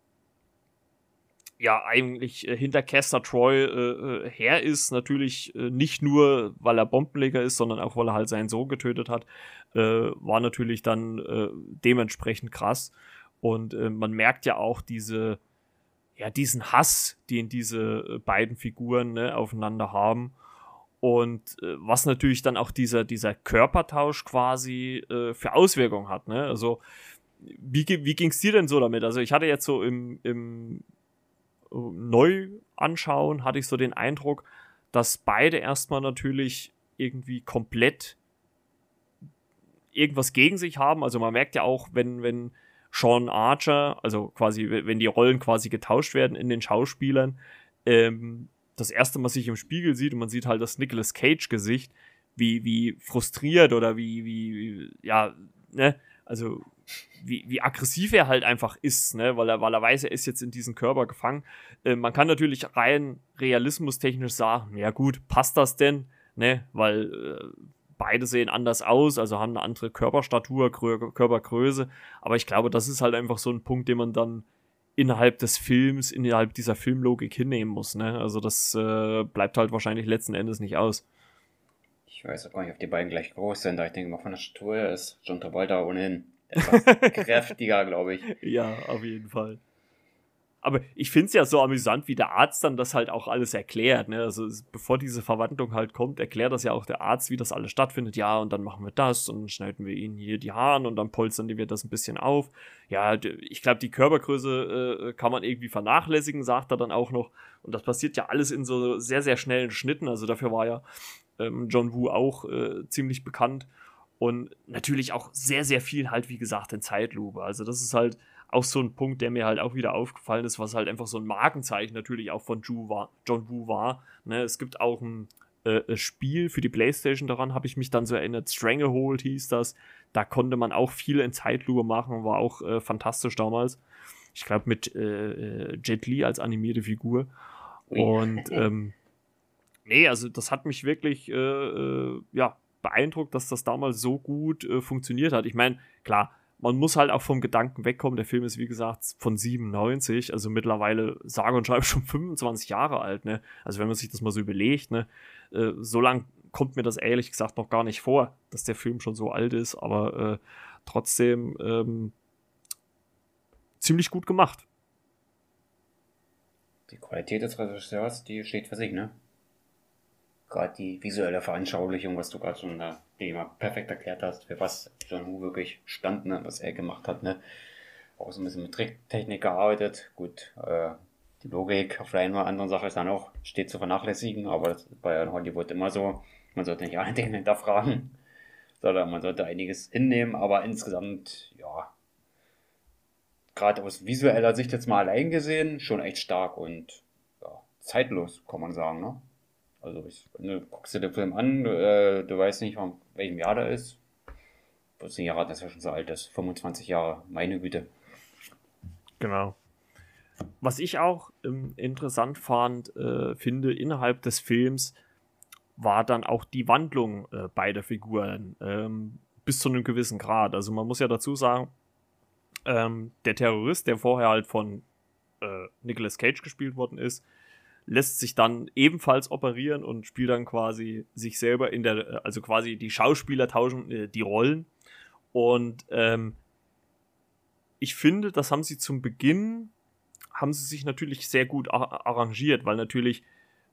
ja eigentlich äh, hinter Caster Troy äh, äh, her ist. Natürlich äh, nicht nur, weil er Bombenleger ist, sondern auch, weil er halt seinen Sohn getötet hat. Äh, war natürlich dann äh, dementsprechend krass. Und man merkt ja auch diese, ja, diesen Hass, den diese beiden Figuren ne, aufeinander haben. Und was natürlich dann auch dieser, dieser Körpertausch quasi für Auswirkungen hat. Ne? Also, wie, wie ging es dir denn so damit? Also, ich hatte jetzt so im, im neu anschauen, hatte ich so den Eindruck, dass beide erstmal natürlich irgendwie komplett irgendwas gegen sich haben. Also man merkt ja auch, wenn, wenn Sean Archer, also quasi, wenn die Rollen quasi getauscht werden in den Schauspielern, ähm, das erste Mal sich im Spiegel sieht und man sieht halt das Nicolas Cage-Gesicht, wie, wie frustriert oder wie, wie, ja, ne, also wie, wie aggressiv er halt einfach ist, ne? weil, er, weil er weiß, er ist jetzt in diesen Körper gefangen. Äh, man kann natürlich rein realismustechnisch sagen, ja gut, passt das denn? Ne? Weil äh, beide sehen anders aus, also haben eine andere Körperstatur, Körpergröße. Aber ich glaube, das ist halt einfach so ein Punkt, den man dann innerhalb des Films, innerhalb dieser Filmlogik hinnehmen muss. Ne? Also das äh, bleibt halt wahrscheinlich letzten Endes nicht aus. Ich weiß auch gar nicht, ob die beiden gleich groß sind, da ich denke mal von der Statur ist John Travolta ohnehin etwas (laughs) kräftiger, glaube ich. Ja, auf jeden Fall. Aber ich finde es ja so amüsant, wie der Arzt dann das halt auch alles erklärt. Ne? Also bevor diese Verwandlung halt kommt, erklärt das ja auch der Arzt, wie das alles stattfindet. Ja, und dann machen wir das und dann schneiden wir ihnen hier die Haare und dann polstern wir das ein bisschen auf. Ja, ich glaube, die Körpergröße äh, kann man irgendwie vernachlässigen, sagt er dann auch noch. Und das passiert ja alles in so sehr, sehr schnellen Schnitten. Also dafür war ja ähm, John Woo auch äh, ziemlich bekannt. Und natürlich auch sehr, sehr viel halt, wie gesagt, in Zeitlupe. Also das ist halt auch so ein Punkt, der mir halt auch wieder aufgefallen ist, was halt einfach so ein Markenzeichen natürlich auch von Ju war, John Woo war. Ne, es gibt auch ein äh, Spiel für die Playstation, daran habe ich mich dann so erinnert, Stranglehold hieß das. Da konnte man auch viel in Zeitlupe machen, war auch äh, fantastisch damals. Ich glaube mit äh, äh, Jet Li als animierte Figur. Und ähm, nee, also das hat mich wirklich äh, äh, ja, beeindruckt, dass das damals so gut funktioniert hat. Ich meine, klar, man muss halt auch vom Gedanken wegkommen. Der Film ist, wie gesagt, von 97, also mittlerweile sage und schreibe (laughs) schon 25 Jahre alt, ne? Also wenn man sich das mal so überlegt, ne? Äh, so lang kommt mir das ehrlich gesagt noch gar nicht vor, dass der Film schon so alt ist, aber äh, trotzdem ähm, ziemlich gut gemacht. Die Qualität des Regisseurs, die steht für sich, ne? Gerade die visuelle Veranschaulichung, was du gerade schon da immer perfekt erklärt hast, für was John Woo wirklich stand, ne, was er gemacht hat. Ne. Auch so ein bisschen mit Tricktechnik gearbeitet. Gut, äh, die Logik auf der einen oder anderen Sache ist dann auch steht zu vernachlässigen, aber das ist bei Hollywood immer so. Man sollte nicht alle (laughs) Dinge hinterfragen, sondern man sollte einiges hinnehmen, aber insgesamt, ja, gerade aus visueller Sicht jetzt mal allein gesehen, schon echt stark und ja, zeitlos, kann man sagen, ne? Also ich, ne, guckst du den Film an, äh, du weißt nicht, von welchem Jahr der ist. Du wirst nicht erraten, dass er schon so alt ist. 25 Jahre, meine Güte. Genau. Was ich auch ähm, interessant fand, äh, finde, innerhalb des Films war dann auch die Wandlung äh, beider Figuren ähm, bis zu einem gewissen Grad. Also man muss ja dazu sagen, ähm, der Terrorist, der vorher halt von äh, Nicolas Cage gespielt worden ist, lässt sich dann ebenfalls operieren und spielt dann quasi sich selber in der, also quasi die Schauspieler tauschen äh, die Rollen. Und ähm, ich finde, das haben sie zum Beginn, haben sie sich natürlich sehr gut arrangiert, weil natürlich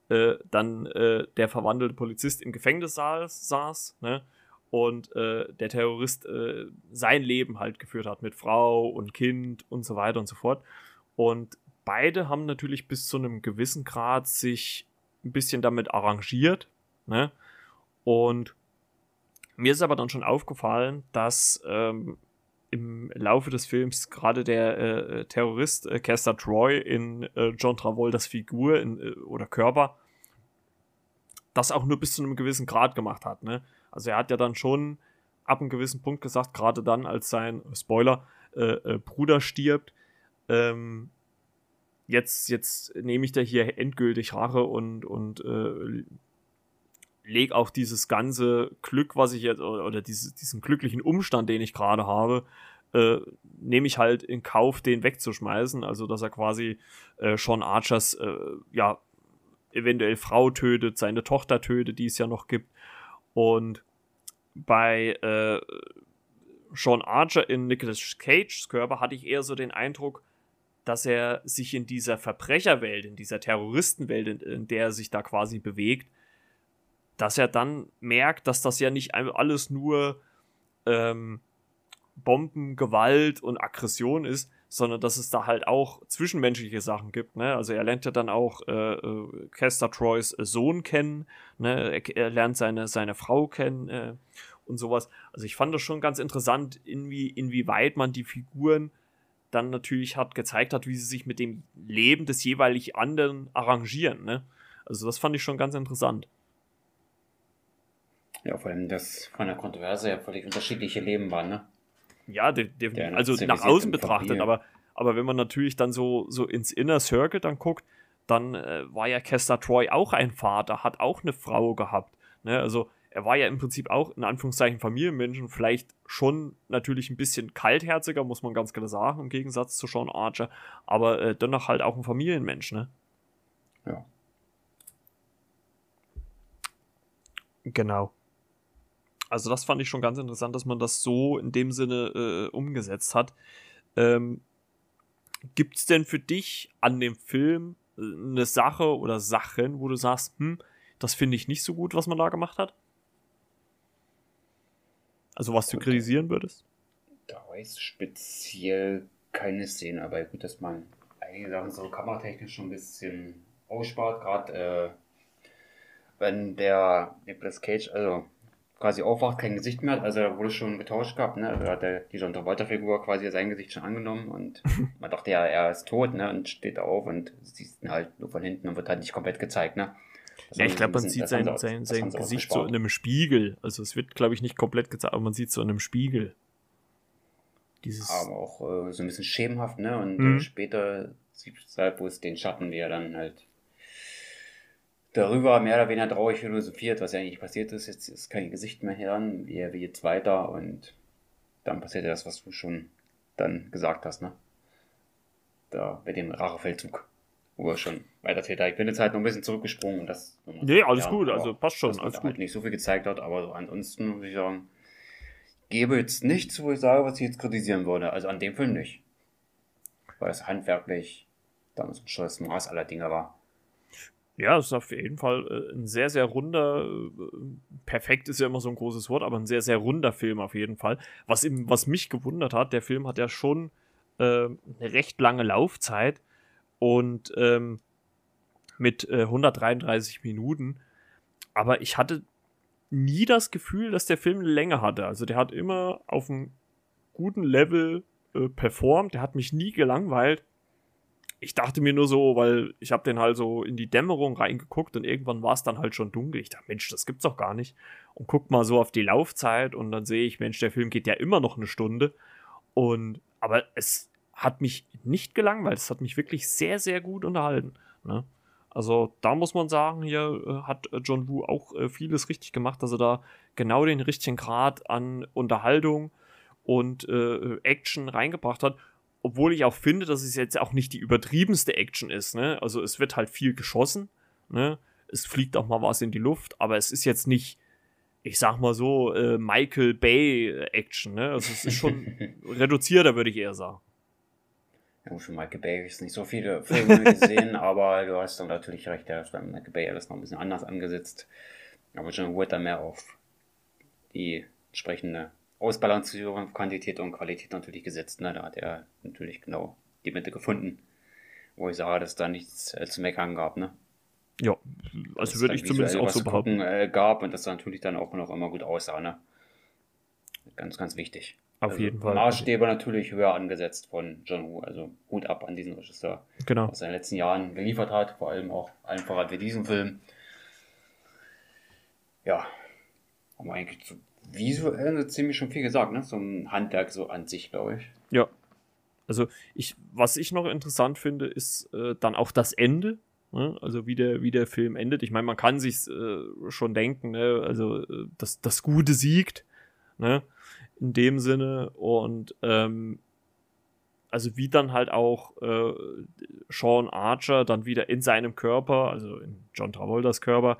äh, dann äh, der verwandelte Polizist im Gefängnis saß, saß ne? und äh, der Terrorist äh, sein Leben halt geführt hat mit Frau und Kind und so weiter und so fort. Und beide haben natürlich bis zu einem gewissen Grad sich ein bisschen damit arrangiert. Ne? Und mir ist aber dann schon aufgefallen, dass ähm, im Laufe des Films gerade der äh, Terrorist äh, Caster Troy in äh, John Travoltas Figur in, äh, oder Körper das auch nur bis zu einem gewissen Grad gemacht hat. Ne? Also er hat ja dann schon ab einem gewissen Punkt gesagt, gerade dann, als sein Spoiler äh, äh, Bruder stirbt, ähm, jetzt, jetzt nehme ich da hier endgültig Rache und, und äh, lege auch dieses ganze Glück, was ich jetzt, oder, oder diese, diesen glücklichen Umstand, den ich gerade habe, äh, nehme ich halt in Kauf, den wegzuschmeißen. Also, dass er quasi äh, Sean Archers, äh, ja, eventuell Frau tötet, seine Tochter tötet, die es ja noch gibt. Und bei äh, Sean Archer in Nicolas Cages Körper hatte ich eher so den Eindruck, dass er sich in dieser Verbrecherwelt, in dieser Terroristenwelt, in, in der er sich da quasi bewegt, dass er dann merkt, dass das ja nicht alles nur ähm, Bomben, Gewalt und Aggression ist, sondern dass es da halt auch zwischenmenschliche Sachen gibt. Ne? Also er lernt ja dann auch äh, äh, Kester Troys Sohn kennen, ne? er, er, lernt seine, seine Frau kennen äh, und sowas. Also ich fand das schon ganz interessant, inwie, inwieweit man die Figuren dann natürlich hat gezeigt hat, wie sie sich mit dem Leben des jeweilig anderen arrangieren. Ne? Also das fand ich schon ganz interessant. Ja, vor allem, dass von der Kontroverse ja völlig unterschiedliche Leben waren, ne? Ja, definitiv. Also nach außen betrachtet, aber, aber wenn man natürlich dann so, so ins Inner Circle dann guckt, dann äh, war ja Kester Troy auch ein Vater, hat auch eine Frau gehabt. Ne? Also er war ja im Prinzip auch in Anführungszeichen Familienmenschen, vielleicht schon natürlich ein bisschen kaltherziger, muss man ganz klar sagen, im Gegensatz zu Sean Archer, aber äh, dennoch halt auch ein Familienmensch, ne? Ja. Genau. Also das fand ich schon ganz interessant, dass man das so in dem Sinne äh, umgesetzt hat. Ähm, Gibt es denn für dich an dem Film äh, eine Sache oder Sachen, wo du sagst, hm, das finde ich nicht so gut, was man da gemacht hat? Also was du kritisieren würdest? Da weiß speziell keine Szene, aber gut, dass man einige Sachen so kameratechnisch schon ein bisschen ausspart, gerade äh, wenn der Nicolas Cage, also quasi aufwacht, kein Gesicht mehr hat, also er wurde schon getauscht gehabt, ne? Also hat er die John Travolta-Figur quasi sein Gesicht schon angenommen und (laughs) man dachte ja, er ist tot, ne? Und steht auf und siehst ihn halt nur von hinten und wird halt nicht komplett gezeigt, ne? Ja, ich glaube, man sieht sein, sie, sein, sein Gesicht so in einem Spiegel. Also es wird, glaube ich, nicht komplett gezeigt, aber man sieht so in einem Spiegel. Dieses aber auch äh, so ein bisschen schemenhaft, ne? Und mhm. äh, später sieht es halt, wo es den Schatten, wie er dann halt darüber mehr oder weniger traurig philosophiert, was ja eigentlich passiert ist. Jetzt ist kein Gesicht mehr hören, wie er jetzt weiter und dann passiert ja das, was du schon dann gesagt hast, ne? Da bei dem Rachefeldzug, wo er schon weiter täter. Ich bin jetzt halt noch ein bisschen zurückgesprungen und das. Nee, alles ja, gut, also passt schon, alles gut. Halt nicht so viel gezeigt hat, aber so ansonsten muss ich sagen, gebe jetzt nichts, wo ich sage, was ich jetzt kritisieren würde. Also an dem Film nicht. Weil es handwerklich damals schon das Maß aller Dinge war. Ja, es ist auf jeden Fall äh, ein sehr, sehr runder, äh, perfekt ist ja immer so ein großes Wort, aber ein sehr, sehr runder Film auf jeden Fall. Was, eben, was mich gewundert hat, der Film hat ja schon äh, eine recht lange Laufzeit und ähm, mit äh, 133 Minuten, aber ich hatte nie das Gefühl, dass der Film eine Länge hatte. Also der hat immer auf einem guten Level äh, performt, der hat mich nie gelangweilt ich dachte mir nur so, weil ich habe den halt so in die Dämmerung reingeguckt und irgendwann war es dann halt schon dunkel. Ich dachte, Mensch, das gibt's doch gar nicht. Und guck mal so auf die Laufzeit und dann sehe ich, Mensch, der Film geht ja immer noch eine Stunde. Und aber es hat mich nicht gelangweilt. Es hat mich wirklich sehr, sehr gut unterhalten. Ne? Also da muss man sagen, hier äh, hat John Woo auch äh, vieles richtig gemacht, dass er da genau den richtigen Grad an Unterhaltung und äh, Action reingebracht hat obwohl ich auch finde, dass es jetzt auch nicht die übertriebenste Action ist. Ne? Also es wird halt viel geschossen, ne? es fliegt auch mal was in die Luft, aber es ist jetzt nicht, ich sag mal so, äh, Michael Bay Action. Ne? Also es ist schon (laughs) reduzierter, würde ich eher sagen. Ja, schon Michael Bay ist nicht so viele Filme gesehen, (laughs) aber du hast dann natürlich recht, der ist bei Michael Bay alles noch ein bisschen anders angesetzt. Aber John Wood dann mehr auf die entsprechende Ausbalancierung, Quantität und Qualität natürlich gesetzt. Ne? Da hat er natürlich genau die Mitte gefunden, wo ich sage, dass da nichts äh, zu meckern gab. Ne? Ja, also würde ich zumindest auch so behaupten. Gucken, äh, gab und das natürlich dann auch noch immer gut aussah. Ne? Ganz, ganz wichtig. Auf also jeden Fall. Maßstäbe natürlich höher angesetzt von John Woo. Also Hut ab an diesen Regisseur, genau. was er in den letzten Jahren geliefert hat, vor allem auch allen voran wie diesen Film. Ja, haben wir eigentlich zu visuell ziemlich schon viel gesagt, ne? So ein Handwerk so an sich, glaube ich. Ja. Also ich, was ich noch interessant finde, ist äh, dann auch das Ende. Ne? Also wie der, wie der Film endet. Ich meine, man kann sich äh, schon denken, ne? also äh, dass das Gute siegt, ne? In dem Sinne. Und ähm, also wie dann halt auch äh, Sean Archer dann wieder in seinem Körper, also in John Travoltas Körper,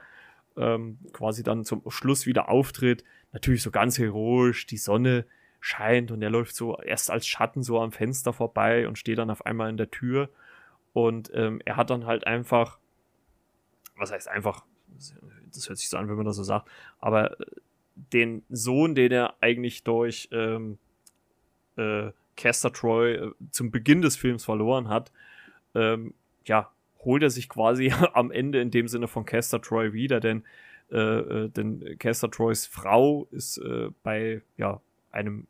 ähm, quasi dann zum Schluss wieder auftritt. Natürlich so ganz heroisch, die Sonne scheint und er läuft so erst als Schatten so am Fenster vorbei und steht dann auf einmal in der Tür. Und ähm, er hat dann halt einfach, was heißt einfach, das hört sich so an, wenn man das so sagt, aber äh, den Sohn, den er eigentlich durch ähm, äh, Caster Troy äh, zum Beginn des Films verloren hat, ähm, ja, holt er sich quasi (laughs) am Ende in dem Sinne von Caster Troy wieder, denn, äh, äh, denn Caster Troys Frau ist äh, bei ja, einem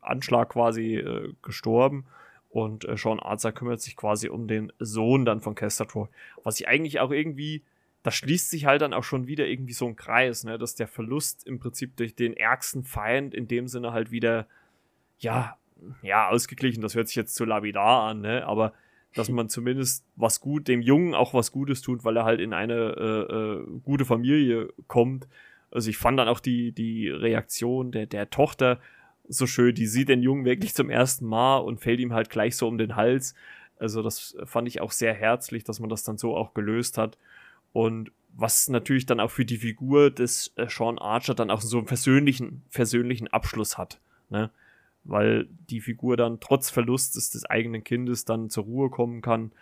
Anschlag quasi äh, gestorben und Sean Arzer kümmert sich quasi um den Sohn dann von Caster Troy. Was ich eigentlich auch irgendwie, da schließt sich halt dann auch schon wieder irgendwie so ein Kreis, ne, dass der Verlust im Prinzip durch den ärgsten Feind in dem Sinne halt wieder ja, ja, ausgeglichen, das hört sich jetzt zu labidar an, ne? Aber dass man zumindest was gut, dem Jungen auch was Gutes tut, weil er halt in eine äh, äh, gute Familie kommt. Also ich fand dann auch die, die Reaktion der, der Tochter so schön, die sieht den Jungen wirklich zum ersten Mal und fällt ihm halt gleich so um den Hals. Also das fand ich auch sehr herzlich, dass man das dann so auch gelöst hat. Und was natürlich dann auch für die Figur des äh, Sean Archer dann auch so einen persönlichen, persönlichen Abschluss hat. Ne? weil die Figur dann trotz Verlustes des eigenen Kindes dann zur Ruhe kommen kann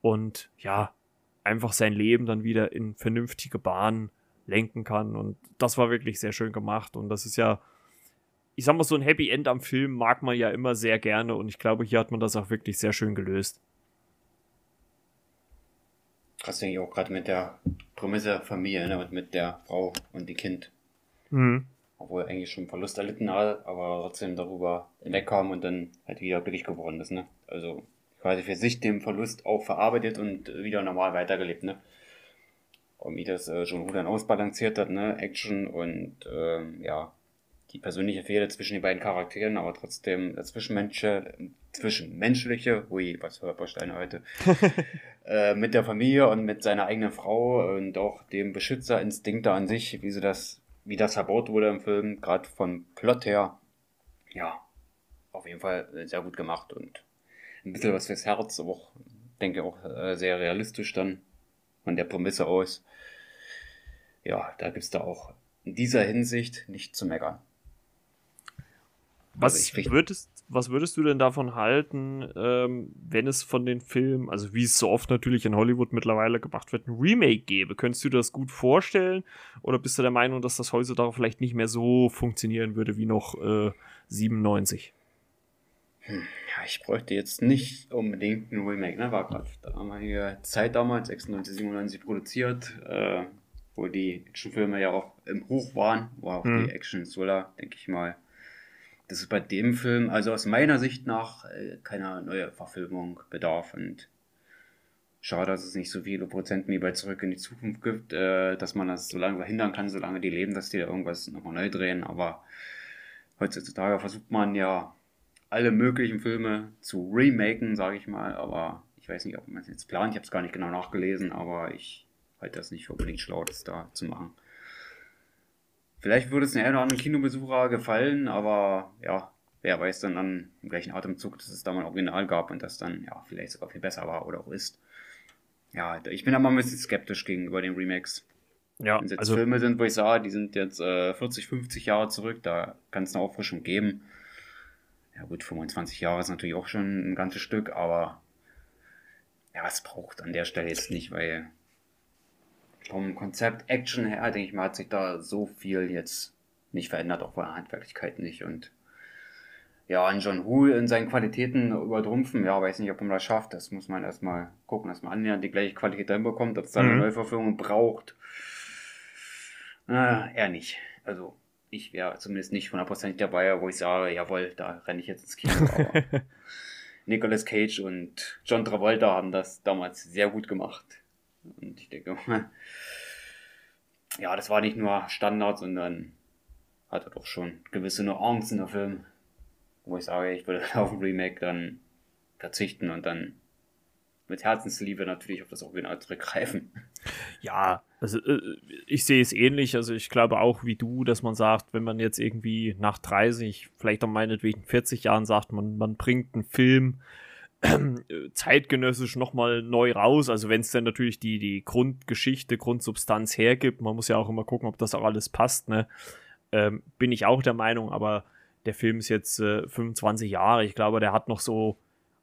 und ja, einfach sein Leben dann wieder in vernünftige Bahnen lenken kann. Und das war wirklich sehr schön gemacht. Und das ist ja, ich sag mal, so ein Happy End am Film mag man ja immer sehr gerne. Und ich glaube, hier hat man das auch wirklich sehr schön gelöst. Krass, denke ich auch gerade mit der Prämisse Familie ne, und mit der Frau und dem Kind. Mhm obwohl er eigentlich schon Verlust erlitten hat, aber trotzdem darüber hinwegkam und dann halt wieder glücklich geworden ist, ne? Also quasi für sich den Verlust auch verarbeitet und wieder normal weitergelebt, ne? Und wie das äh, schon dann ausbalanciert hat, ne? Action und ähm, ja, die persönliche Fehde zwischen den beiden Charakteren, aber trotzdem das Zwischenmenschliche, Zwischenmenschliche, hui, was für Steine heute, (laughs) äh, mit der Familie und mit seiner eigenen Frau und auch dem Beschützerinstinkt an sich, wie sie das wie das verbaut wurde im Film, gerade von Plot her, ja, auf jeden Fall sehr gut gemacht und ein bisschen was fürs Herz, aber auch, denke auch äh, sehr realistisch dann von der Prämisse aus. Ja, da gibt es da auch in dieser Hinsicht nicht zu meckern. Was, also würdest, was würdest du denn davon halten, ähm, wenn es von den Filmen, also wie es so oft natürlich in Hollywood mittlerweile gemacht wird, ein Remake gäbe? Könntest du dir das gut vorstellen? Oder bist du der Meinung, dass das heutzutage vielleicht nicht mehr so funktionieren würde wie noch äh, 97? Hm, ja, ich bräuchte jetzt nicht unbedingt ein Remake, ne? War gerade damalige Zeit damals, 96, 97 produziert, äh, wo die Actionfilme ja auch im Hoch waren, wo auch hm. die Action-Thriller, denke ich mal, das ist bei dem Film, also aus meiner Sicht nach, äh, keiner neue Verfilmung bedarf. Und schade, dass es nicht so viele Prozenten wie bei Zurück in die Zukunft gibt, äh, dass man das so lange verhindern kann, solange die leben, dass die da irgendwas nochmal neu drehen. Aber heutzutage versucht man ja alle möglichen Filme zu remaken, sage ich mal. Aber ich weiß nicht, ob man es jetzt plant. Ich habe es gar nicht genau nachgelesen, aber ich halte das nicht für unbedingt schlau, das da zu machen. Vielleicht würde es einem oder anderen Kinobesucher gefallen, aber ja, wer weiß dann an im gleichen Atemzug, dass es da mal ein Original gab und das dann ja vielleicht sogar viel besser war oder auch ist. Ja, ich bin aber ein bisschen skeptisch gegenüber den Remakes. Ja, Wenn es jetzt also, Filme sind, wo ich sage, die sind jetzt äh, 40, 50 Jahre zurück, da kann es eine Auffrischung geben. Ja gut, 25 Jahre ist natürlich auch schon ein ganzes Stück, aber ja, es braucht an der Stelle jetzt nicht, weil vom Konzept Action her, denke ich mal, hat sich da so viel jetzt nicht verändert, auch von der Handwerklichkeit nicht. Und ja, an John Woo in seinen Qualitäten übertrumpfen, ja, weiß nicht, ob man das schafft. Das muss man erstmal gucken, dass man annähernd die gleiche Qualität hinbekommt, ob es da eine mhm. Neuverführung braucht. Äh, eher nicht. Also, ich wäre zumindest nicht hundertprozentig dabei, wo ich sage, jawohl, da renne ich jetzt ins Kino. Aber (laughs) Nicolas Cage und John Travolta haben das damals sehr gut gemacht. Und ich denke mal, ja, das war nicht nur Standard, sondern hatte doch schon gewisse Nuancen der Film, wo ich sage, ich würde (laughs) auf ein Remake dann verzichten und dann mit Herzensliebe natürlich auf das Original zurückgreifen. Ja, also äh, ich sehe es ähnlich. Also ich glaube auch wie du, dass man sagt, wenn man jetzt irgendwie nach 30, vielleicht auch meinetwegen 40 Jahren sagt, man, man bringt einen Film zeitgenössisch nochmal neu raus. Also wenn es dann natürlich die, die Grundgeschichte, Grundsubstanz hergibt, man muss ja auch immer gucken, ob das auch alles passt, ne? Ähm, bin ich auch der Meinung, aber der Film ist jetzt äh, 25 Jahre. Ich glaube, der hat noch so,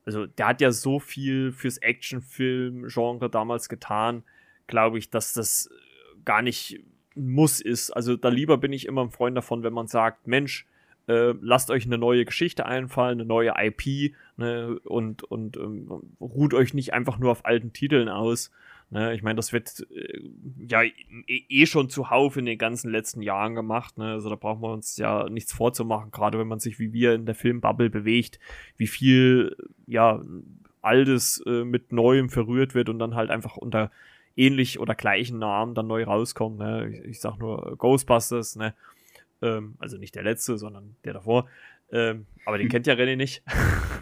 also der hat ja so viel fürs Actionfilm-Genre damals getan, glaube ich, dass das gar nicht muss ist. Also da lieber bin ich immer ein Freund davon, wenn man sagt, Mensch, äh, lasst euch eine neue Geschichte einfallen, eine neue IP ne, und, und ähm, ruht euch nicht einfach nur auf alten Titeln aus. Ne? Ich meine, das wird äh, ja eh, eh schon zuhauf in den ganzen letzten Jahren gemacht. Ne? Also da brauchen wir uns ja nichts vorzumachen, gerade wenn man sich wie wir in der Filmbubble bewegt, wie viel ja Altes äh, mit Neuem verrührt wird und dann halt einfach unter ähnlich oder gleichen Namen dann neu rauskommt. Ne? Ich, ich sag nur Ghostbusters, ne? Ähm, also nicht der letzte, sondern der davor, Ähm, aber den (laughs) kennt ja René nicht. (laughs)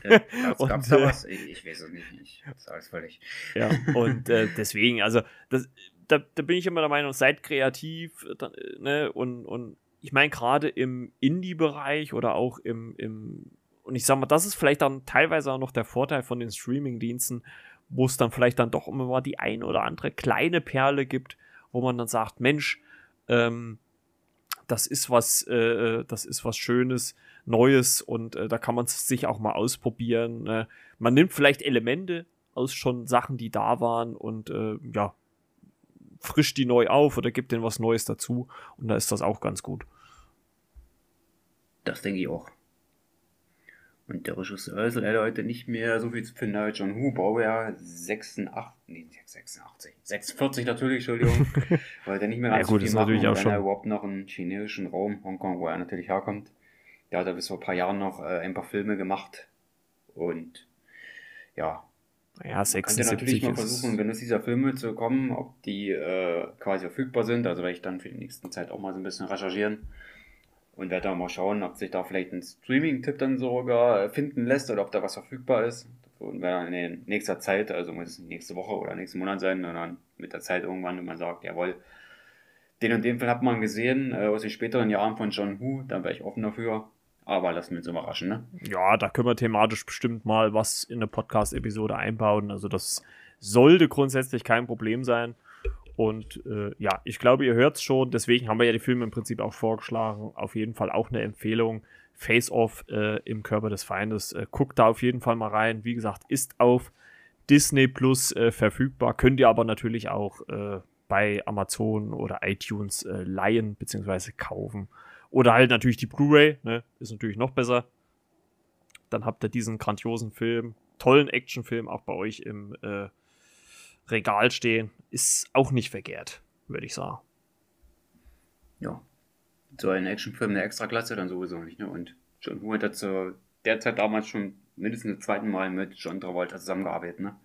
Äh, Gab es da was? Ich, ich, weiß es nicht. Ich sage es völlig. Ja, und äh, deswegen, also das, da, da bin ich immer der Meinung, seid kreativ da, ne, und, und ich meine gerade im Indie-Bereich oder auch im, im, und ich sag mal, das ist vielleicht dann teilweise auch noch der Vorteil von den Streaming-Diensten, wo es dann vielleicht dann doch immer mal die ein oder andere kleine Perle gibt, wo man dann sagt, Mensch, ähm, das ist was, äh, äh das ist was Schönes, Neues und äh, da kann man es sich auch mal ausprobieren. Äh, man nimmt vielleicht Elemente aus schon Sachen, die da waren und äh, ja, frischt die neu auf oder gibt denen was Neues dazu und da ist das auch ganz gut. Das denke ich auch. Und der Regisseur ist leider heute nicht mehr so viel zu finden. John Hu, Baujahr 86, nee, 86, 46 natürlich, Entschuldigung, (laughs) weil der nicht mehr ganz ja, gut, so viel macht. Natürlich auch schon. er überhaupt noch einen chinesischen Raum, Hongkong, wo er natürlich herkommt. Der hat er bis vor ein paar Jahren noch äh, ein paar Filme gemacht. Und ja, ja, 76 kann natürlich mal versuchen, wenn es dieser Filme zu kommen, ob die äh, quasi verfügbar sind. Also werde ich dann für die nächste Zeit auch mal so ein bisschen recherchieren und werde dann mal schauen, ob sich da vielleicht ein Streaming-Tipp dann sogar finden lässt oder ob da was verfügbar ist. Und werde dann in nächster Zeit, also muss es nächste Woche oder nächsten Monat sein, dann mit der Zeit irgendwann, wenn man sagt, jawohl, den und den Film hat man gesehen, äh, aus den späteren Jahren von John Woo, dann wäre ich offen dafür. Aber lassen wir uns überraschen, ne? Ja, da können wir thematisch bestimmt mal was in eine Podcast-Episode einbauen. Also das sollte grundsätzlich kein Problem sein. Und äh, ja, ich glaube, ihr hört es schon. Deswegen haben wir ja die Filme im Prinzip auch vorgeschlagen. Auf jeden Fall auch eine Empfehlung. Face Off äh, im Körper des Feindes. Äh, guckt da auf jeden Fall mal rein. Wie gesagt, ist auf Disney Plus äh, verfügbar. Könnt ihr aber natürlich auch äh, bei Amazon oder iTunes äh, leihen bzw. kaufen. Oder halt natürlich die Blu-ray. Ne? Ist natürlich noch besser. Dann habt ihr diesen grandiosen Film, tollen Actionfilm auch bei euch im Regal stehen, ist auch nicht verkehrt, würde ich sagen. Ja, so ein Actionfilm der Extraklasse dann sowieso nicht. Ne? Und John Woo hat zu der Zeit damals schon mindestens das zweite Mal mit John Travolta zusammengearbeitet. Ne?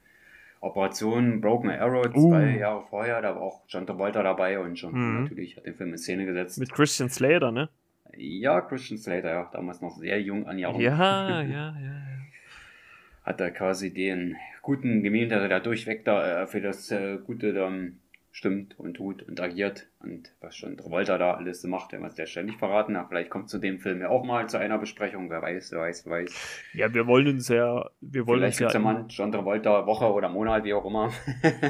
Operation Broken Arrow zwei uh. Jahre vorher, da war auch John Travolta dabei und John mhm. natürlich hat den Film in Szene gesetzt. Mit Christian Slater, ne? Ja, Christian Slater, ja, damals noch sehr jung an Jahren. Ja, (laughs) ja, ja, ja. Hat er quasi den guten Gemälde, der da durchweg da äh, für das äh, Gute dann stimmt und tut und agiert und was schon Travolta da alles so macht, wenn man es ja ständig verraten. hat. vielleicht kommt zu dem Film ja auch mal zu einer Besprechung, wer weiß, wer weiß, wer weiß. Ja, wir wollen uns ja, wir wollen vielleicht uns ja, ja mal John Travolta Woche oder Monat, wie auch immer.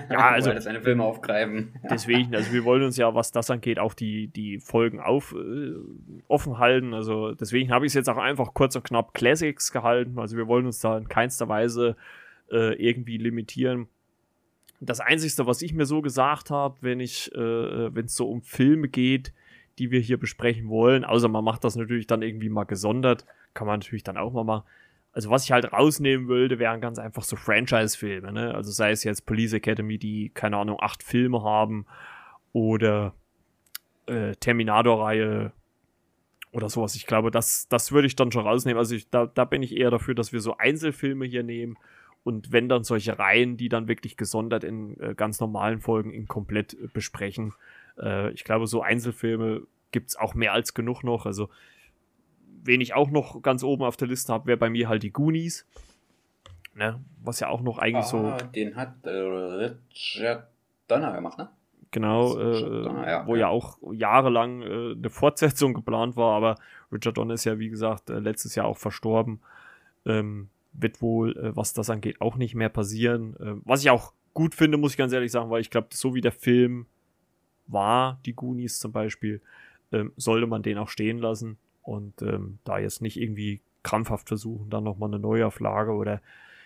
Ja, (laughs) also das seine Filme aufgreifen. Deswegen, also wir wollen uns ja, was das angeht, auch die die Folgen auf äh, offen halten. Also deswegen habe ich es jetzt auch einfach kurz und knapp Classics gehalten. Also wir wollen uns da in keinster Weise äh, irgendwie limitieren. Das Einzige, was ich mir so gesagt habe, wenn ich, äh, wenn es so um Filme geht, die wir hier besprechen wollen, außer man macht das natürlich dann irgendwie mal gesondert, kann man natürlich dann auch mal machen. Also was ich halt rausnehmen würde, wären ganz einfach so Franchise-Filme, ne? Also sei es jetzt Police Academy, die, keine Ahnung, acht Filme haben oder äh, Terminator-Reihe oder sowas. Ich glaube, das, das würde ich dann schon rausnehmen. Also ich, da, da bin ich eher dafür, dass wir so Einzelfilme hier nehmen und wenn dann solche Reihen, die dann wirklich gesondert in äh, ganz normalen Folgen in komplett äh, besprechen. Äh, ich glaube, so Einzelfilme gibt es auch mehr als genug noch. Also, wen ich auch noch ganz oben auf der Liste habe, wäre bei mir halt die Goonies. Ne? Was ja auch noch eigentlich ah, so. Den hat äh, Richard Donner gemacht, ne? Genau, äh, ja, wo ja. ja auch jahrelang äh, eine Fortsetzung geplant war, aber Richard Donner ist ja, wie gesagt, letztes Jahr auch verstorben. Ähm, wird wohl, äh, was das angeht, auch nicht mehr passieren. Äh, was ich auch gut finde, muss ich ganz ehrlich sagen, weil ich glaube, so wie der Film war, die Goonies zum Beispiel, ähm, sollte man den auch stehen lassen und ähm, da jetzt nicht irgendwie krampfhaft versuchen, dann nochmal eine Neuauflage oder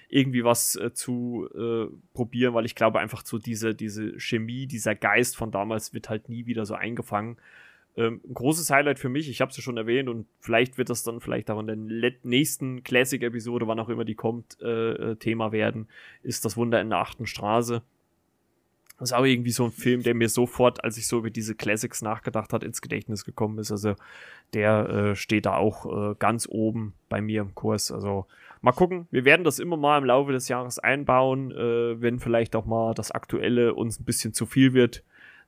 irgendwie was äh, zu äh, probieren, weil ich glaube einfach so diese, diese Chemie, dieser Geist von damals wird halt nie wieder so eingefangen. Ähm, ein großes Highlight für mich, ich habe es ja schon erwähnt und vielleicht wird das dann vielleicht auch in der nächsten Classic-Episode, wann auch immer die kommt, äh, äh, Thema werden, ist das Wunder in der achten Straße. Das ist auch irgendwie so ein Film, der mir sofort, als ich so über diese Classics nachgedacht hat, ins Gedächtnis gekommen ist. Also der äh, steht da auch äh, ganz oben bei mir im Kurs. Also mal gucken. Wir werden das immer mal im Laufe des Jahres einbauen. Äh, wenn vielleicht auch mal das Aktuelle uns ein bisschen zu viel wird,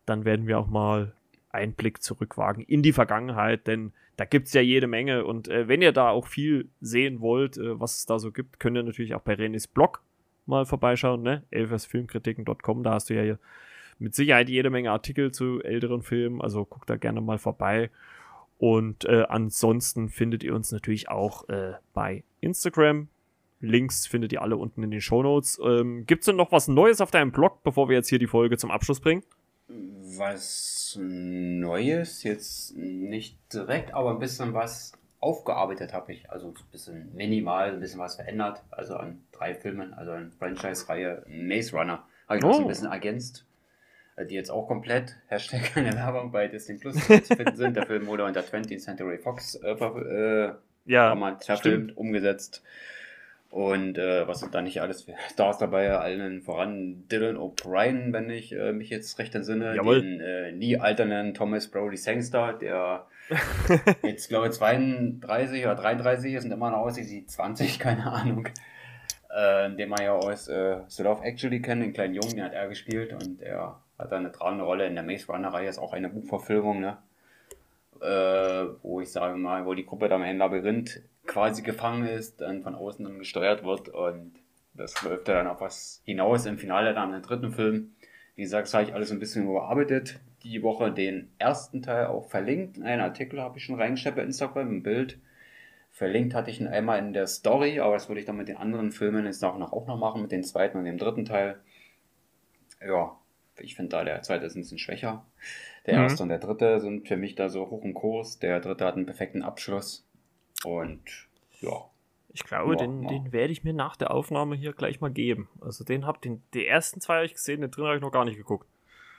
dann werden wir auch mal einen Blick zurückwagen in die Vergangenheit, denn da gibt es ja jede Menge. Und äh, wenn ihr da auch viel sehen wollt, äh, was es da so gibt, könnt ihr natürlich auch bei René's Blog mal vorbeischauen, ne? elfersfilmkritiken.com, da hast du ja hier mit Sicherheit jede Menge Artikel zu älteren Filmen, also guckt da gerne mal vorbei. Und äh, ansonsten findet ihr uns natürlich auch äh, bei Instagram. Links findet ihr alle unten in den Show Notes. Ähm, Gibt es denn noch was Neues auf deinem Blog, bevor wir jetzt hier die Folge zum Abschluss bringen? Was Neues, jetzt nicht direkt, aber ein bisschen was aufgearbeitet habe ich. Also ein bisschen minimal, ein bisschen was verändert. Also an drei Filmen, also an Franchise-Reihe Maze Runner habe ich oh. noch so ein bisschen ergänzt. Äh, die jetzt auch komplett, (laughs) Hashtag keine Werbung, bei Disney Plus zu finden sind. Der Film wurde unter 20th Century Fox äh, äh, ja, verfilmt, umgesetzt. Und äh, was sind da nicht alles für (laughs) Stars dabei? Allen voran Dylan O'Brien, wenn ich äh, mich jetzt recht entsinne. Jawohl. Den äh, nie alternden Thomas Brody Sangster, der (laughs) jetzt glaube ich 32 oder 33 ist und immer noch aussieht wie 20, (laughs) keine Ahnung. Äh, den man ja aus äh, The Love Actually kennt, den kleinen Jungen, den hat er gespielt und er hat da eine tragende Rolle in der Maze Runner-Reihe, ist auch eine Buchverfilmung, ne? Äh, wo ich sage mal, wo die Gruppe da im Labyrinth quasi gefangen ist, dann von außen dann gesteuert wird und das läuft ja dann auf was hinaus im Finale dann im dritten Film. Wie gesagt, das habe ich alles ein bisschen überarbeitet. Die Woche den ersten Teil auch verlinkt. Einen Artikel habe ich schon reingestellt bei Instagram, ein Bild. Verlinkt hatte ich ihn einmal in der Story, aber das würde ich dann mit den anderen Filmen jetzt auch noch, auch noch machen, mit dem zweiten und dem dritten Teil. Ja, ich finde da der zweite ist ein bisschen schwächer. Der mhm. erste und der dritte sind für mich da so hoch im Kurs. Der dritte hat einen perfekten Abschluss. Und ja. Ich glaube, ja, den, ja. den werde ich mir nach der Aufnahme hier gleich mal geben. Also den habe den die ersten zwei habe ich gesehen, den dritten habe ich noch gar nicht geguckt.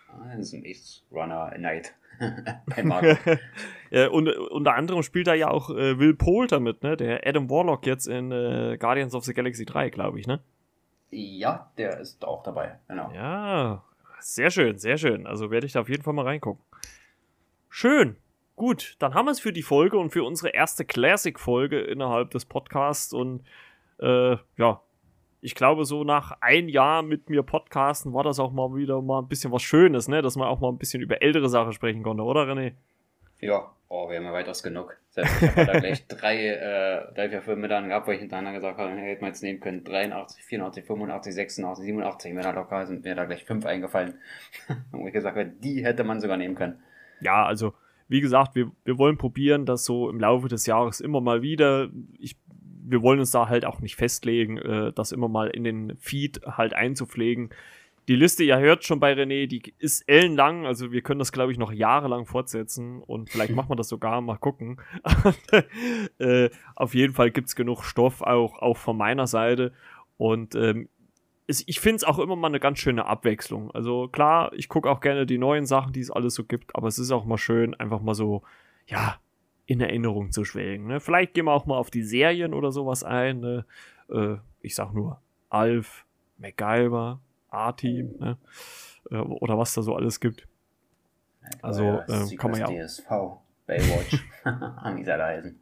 Ah, das ist ein Ace Runner Night. (laughs) (laughs) ja, und unter anderem spielt da ja auch äh, Will Poulter mit, ne? Der Adam Warlock jetzt in äh, Guardians of the Galaxy 3, glaube ich, ne? Ja, der ist auch dabei, genau. Ja, sehr schön, sehr schön. Also werde ich da auf jeden Fall mal reingucken. Schön. Gut, dann haben wir es für die Folge und für unsere erste Classic-Folge innerhalb des Podcasts. Und äh, ja, ich glaube, so nach ein Jahr mit mir podcasten war das auch mal wieder mal ein bisschen was Schönes, ne? Dass man auch mal ein bisschen über ältere Sachen sprechen konnte, oder René? Ja, oh, wir haben ja weitaus genug. Selbst ich habe da gleich (laughs) drei, äh, drei, vier Filme dann gehabt, wo ich hintereinander gesagt habe, hätte man jetzt nehmen können. 83, 84, 85, 86, 87, mir da locker sind mir da gleich fünf eingefallen. (laughs) wo ich gesagt habe, die hätte man sogar nehmen können. Ja, also, wie gesagt, wir, wir wollen probieren, das so im Laufe des Jahres immer mal wieder. Ich, wir wollen uns da halt auch nicht festlegen, äh, das immer mal in den Feed halt einzupflegen die Liste, ihr hört schon bei René, die ist ellenlang, also wir können das, glaube ich, noch jahrelang fortsetzen und vielleicht (laughs) machen wir das sogar, mal gucken. (laughs) äh, auf jeden Fall gibt es genug Stoff, auch, auch von meiner Seite. Und ähm, ist, ich finde es auch immer mal eine ganz schöne Abwechslung. Also klar, ich gucke auch gerne die neuen Sachen, die es alles so gibt, aber es ist auch mal schön, einfach mal so, ja, in Erinnerung zu schwelgen. Ne? Vielleicht gehen wir auch mal auf die Serien oder sowas ein. Ne? Äh, ich sag nur Alf, MacGyver, A-Team, ne? Äh, oder was da so alles gibt. Also ja, äh, kann man ja. DSV, Baywatch, (laughs) an dieser Reisen.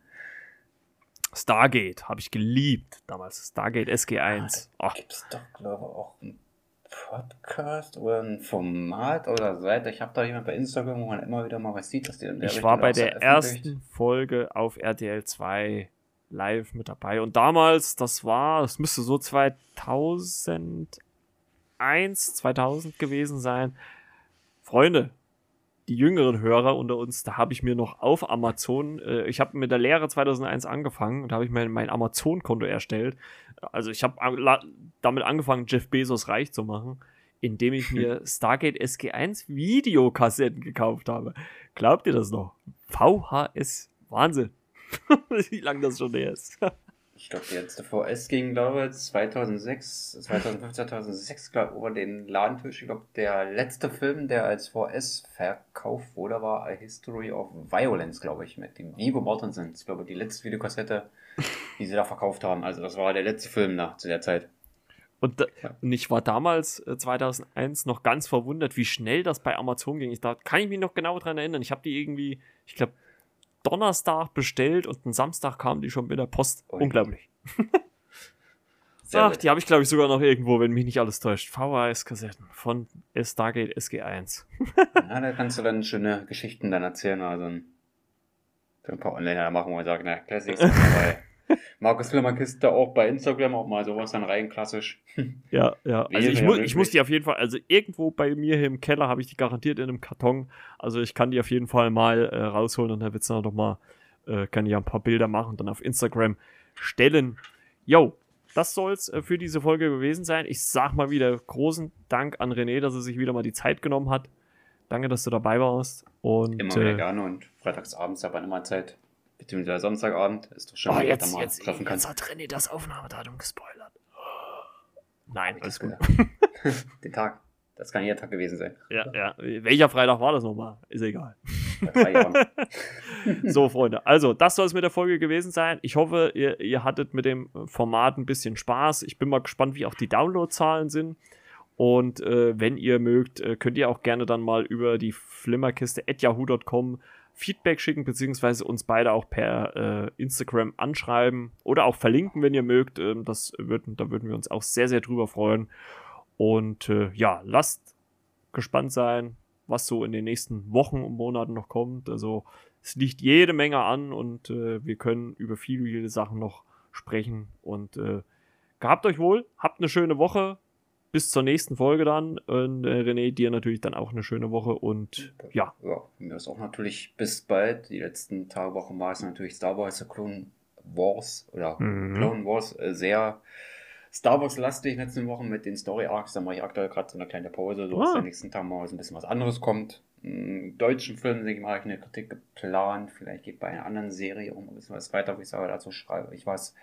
Stargate habe ich geliebt damals. Stargate SG1. Ah, Gibt es doch, glaube ich, auch einen Podcast oder ein Format oder Seite. Ich habe da jemand bei Instagram, wo man immer wieder mal was sieht, dass die in der Ich war bei der ersten Folge auf RTL 2 live mit dabei. Und damals, das war, das müsste so 2000 2001, 2000 gewesen sein. Freunde, die jüngeren Hörer unter uns, da habe ich mir noch auf Amazon, äh, ich habe mit der Lehre 2001 angefangen und habe ich mir mein Amazon-Konto erstellt. Also ich habe damit angefangen, Jeff Bezos reich zu machen, indem ich mir (laughs) Stargate SG1 Videokassetten gekauft habe. Glaubt ihr das noch? VHS, Wahnsinn. (laughs) Wie lange das schon her ist. Ich glaube, die letzte VS ging, glaube ich, 2006, 2005, 2006, glaube über den Ladentisch. Ich glaube, der letzte Film, der als VS verkauft wurde, war A History of Violence, glaube ich, mit dem Vigo Mortensen. Ich glaube, die letzte Videokassette, die sie da verkauft haben. Also, das war der letzte Film da zu der Zeit. Und, ja. und, ich war damals, äh, 2001, noch ganz verwundert, wie schnell das bei Amazon ging. Ich, da kann ich mich noch genau dran erinnern. Ich habe die irgendwie, ich glaube, Donnerstag bestellt und am Samstag kam die schon mit der Post. Ui. Unglaublich. (laughs) Ach, die habe ich glaube ich sogar noch irgendwo, wenn mich nicht alles täuscht. VHS-Kassetten von Stargate SG1. ja, da kannst du dann schöne Geschichten dann erzählen. Also ein paar Online machen, wo man sagt, na, Classics dabei. (laughs) Markus Flimmerkiste auch bei Instagram auch mal sowas dann rein, klassisch. (laughs) Ja, ja. Also ich, mu ich muss die auf jeden Fall, also irgendwo bei mir hier im Keller habe ich die garantiert in einem Karton. Also ich kann die auf jeden Fall mal äh, rausholen und dann wird es dann noch mal, äh, kann ich ja ein paar Bilder machen und dann auf Instagram stellen. Jo, das soll's äh, für diese Folge gewesen sein. Ich sag mal wieder großen Dank an René, dass er sich wieder mal die Zeit genommen hat. Danke, dass du dabei warst. Und, immer wieder äh, gerne und freitagsabends hat man immer Zeit beziehungsweise Samstagabend, ist doch schon oh, jetzt, mal jetzt, treffen kann. Jetzt hat René das Aufnahmedatum gespoilert. Nein, alles gut. (laughs) Den Tag. Das kann jeder Tag gewesen sein. Ja, ja. Welcher Freitag war das nochmal? Ist egal. (laughs) so, Freunde. Also, das soll es mit der Folge gewesen sein. Ich hoffe, ihr, ihr hattet mit dem Format ein bisschen Spaß. Ich bin mal gespannt, wie auch die Downloadzahlen sind. Und äh, wenn ihr mögt, äh, könnt ihr auch gerne dann mal über die Flimmerkiste at yahoo.com Feedback schicken, beziehungsweise uns beide auch per äh, Instagram anschreiben oder auch verlinken, wenn ihr mögt. Ähm, das würden, da würden wir uns auch sehr, sehr drüber freuen. Und äh, ja, lasst gespannt sein, was so in den nächsten Wochen und Monaten noch kommt. Also es liegt jede Menge an und äh, wir können über viele, viele Sachen noch sprechen. Und äh, gehabt euch wohl, habt eine schöne Woche bis zur nächsten Folge dann. Und äh, René, dir natürlich dann auch eine schöne Woche und ja. Ja, mir ist auch natürlich bis bald. Die letzten Tage, Wochen war es natürlich Star Wars, Clone Wars oder mhm. Clone Wars äh, sehr Star Wars-lastig in den letzten Wochen mit den Story-Arcs. Da mache ich aktuell gerade so eine kleine Pause, so ah. dass der nächsten Tag mal so ein bisschen was anderes kommt. Im deutschen Film, denke ich mal, habe ich eine Kritik geplant. Vielleicht geht bei einer anderen Serie auch ein bisschen was weiter, wo ich sage, dazu schreibe ich was.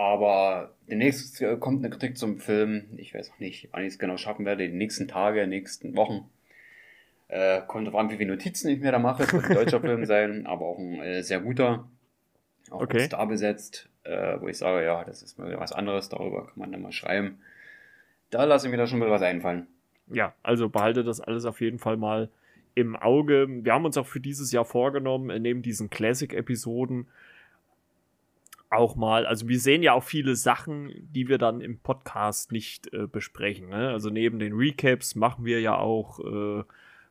Aber demnächst äh, kommt eine Kritik zum Film. Ich weiß auch nicht, wann ich es genau schaffen werde. Die nächsten Tage, nächsten Wochen. Äh, kommt auf an, wie viele Notizen ich mir da mache. Es wird ein deutscher (laughs) Film sein, aber auch ein äh, sehr guter. Auch okay. Star besetzt, äh, wo ich sage, ja, das ist mal was anderes. Darüber kann man dann mal schreiben. Da lasse ich mir da schon mal was einfallen. Ja, also behalte das alles auf jeden Fall mal im Auge. Wir haben uns auch für dieses Jahr vorgenommen, äh, neben diesen Classic-Episoden auch mal, also wir sehen ja auch viele Sachen, die wir dann im Podcast nicht äh, besprechen. Ne? Also neben den Recaps machen wir ja auch, äh,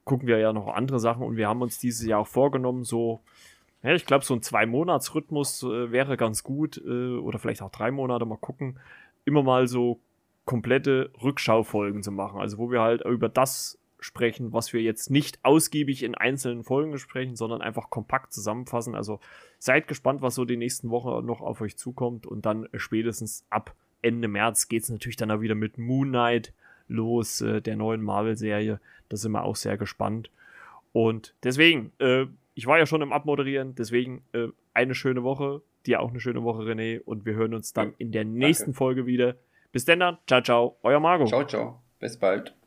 gucken wir ja noch andere Sachen und wir haben uns dieses Jahr auch vorgenommen, so, ja, ich glaube, so ein Zwei-Monats-Rhythmus äh, wäre ganz gut äh, oder vielleicht auch drei Monate, mal gucken, immer mal so komplette Rückschaufolgen zu machen. Also wo wir halt über das sprechen, was wir jetzt nicht ausgiebig in einzelnen Folgen besprechen, sondern einfach kompakt zusammenfassen. Also seid gespannt, was so die nächsten Wochen noch auf euch zukommt und dann spätestens ab Ende März geht es natürlich dann auch wieder mit Moon Knight los, äh, der neuen Marvel-Serie. Da sind wir auch sehr gespannt. Und deswegen, äh, ich war ja schon im Abmoderieren, deswegen äh, eine schöne Woche, dir auch eine schöne Woche, René, und wir hören uns dann in der nächsten Danke. Folge wieder. Bis denn dann, ciao, ciao, euer Margot. Ciao, ciao, bis bald.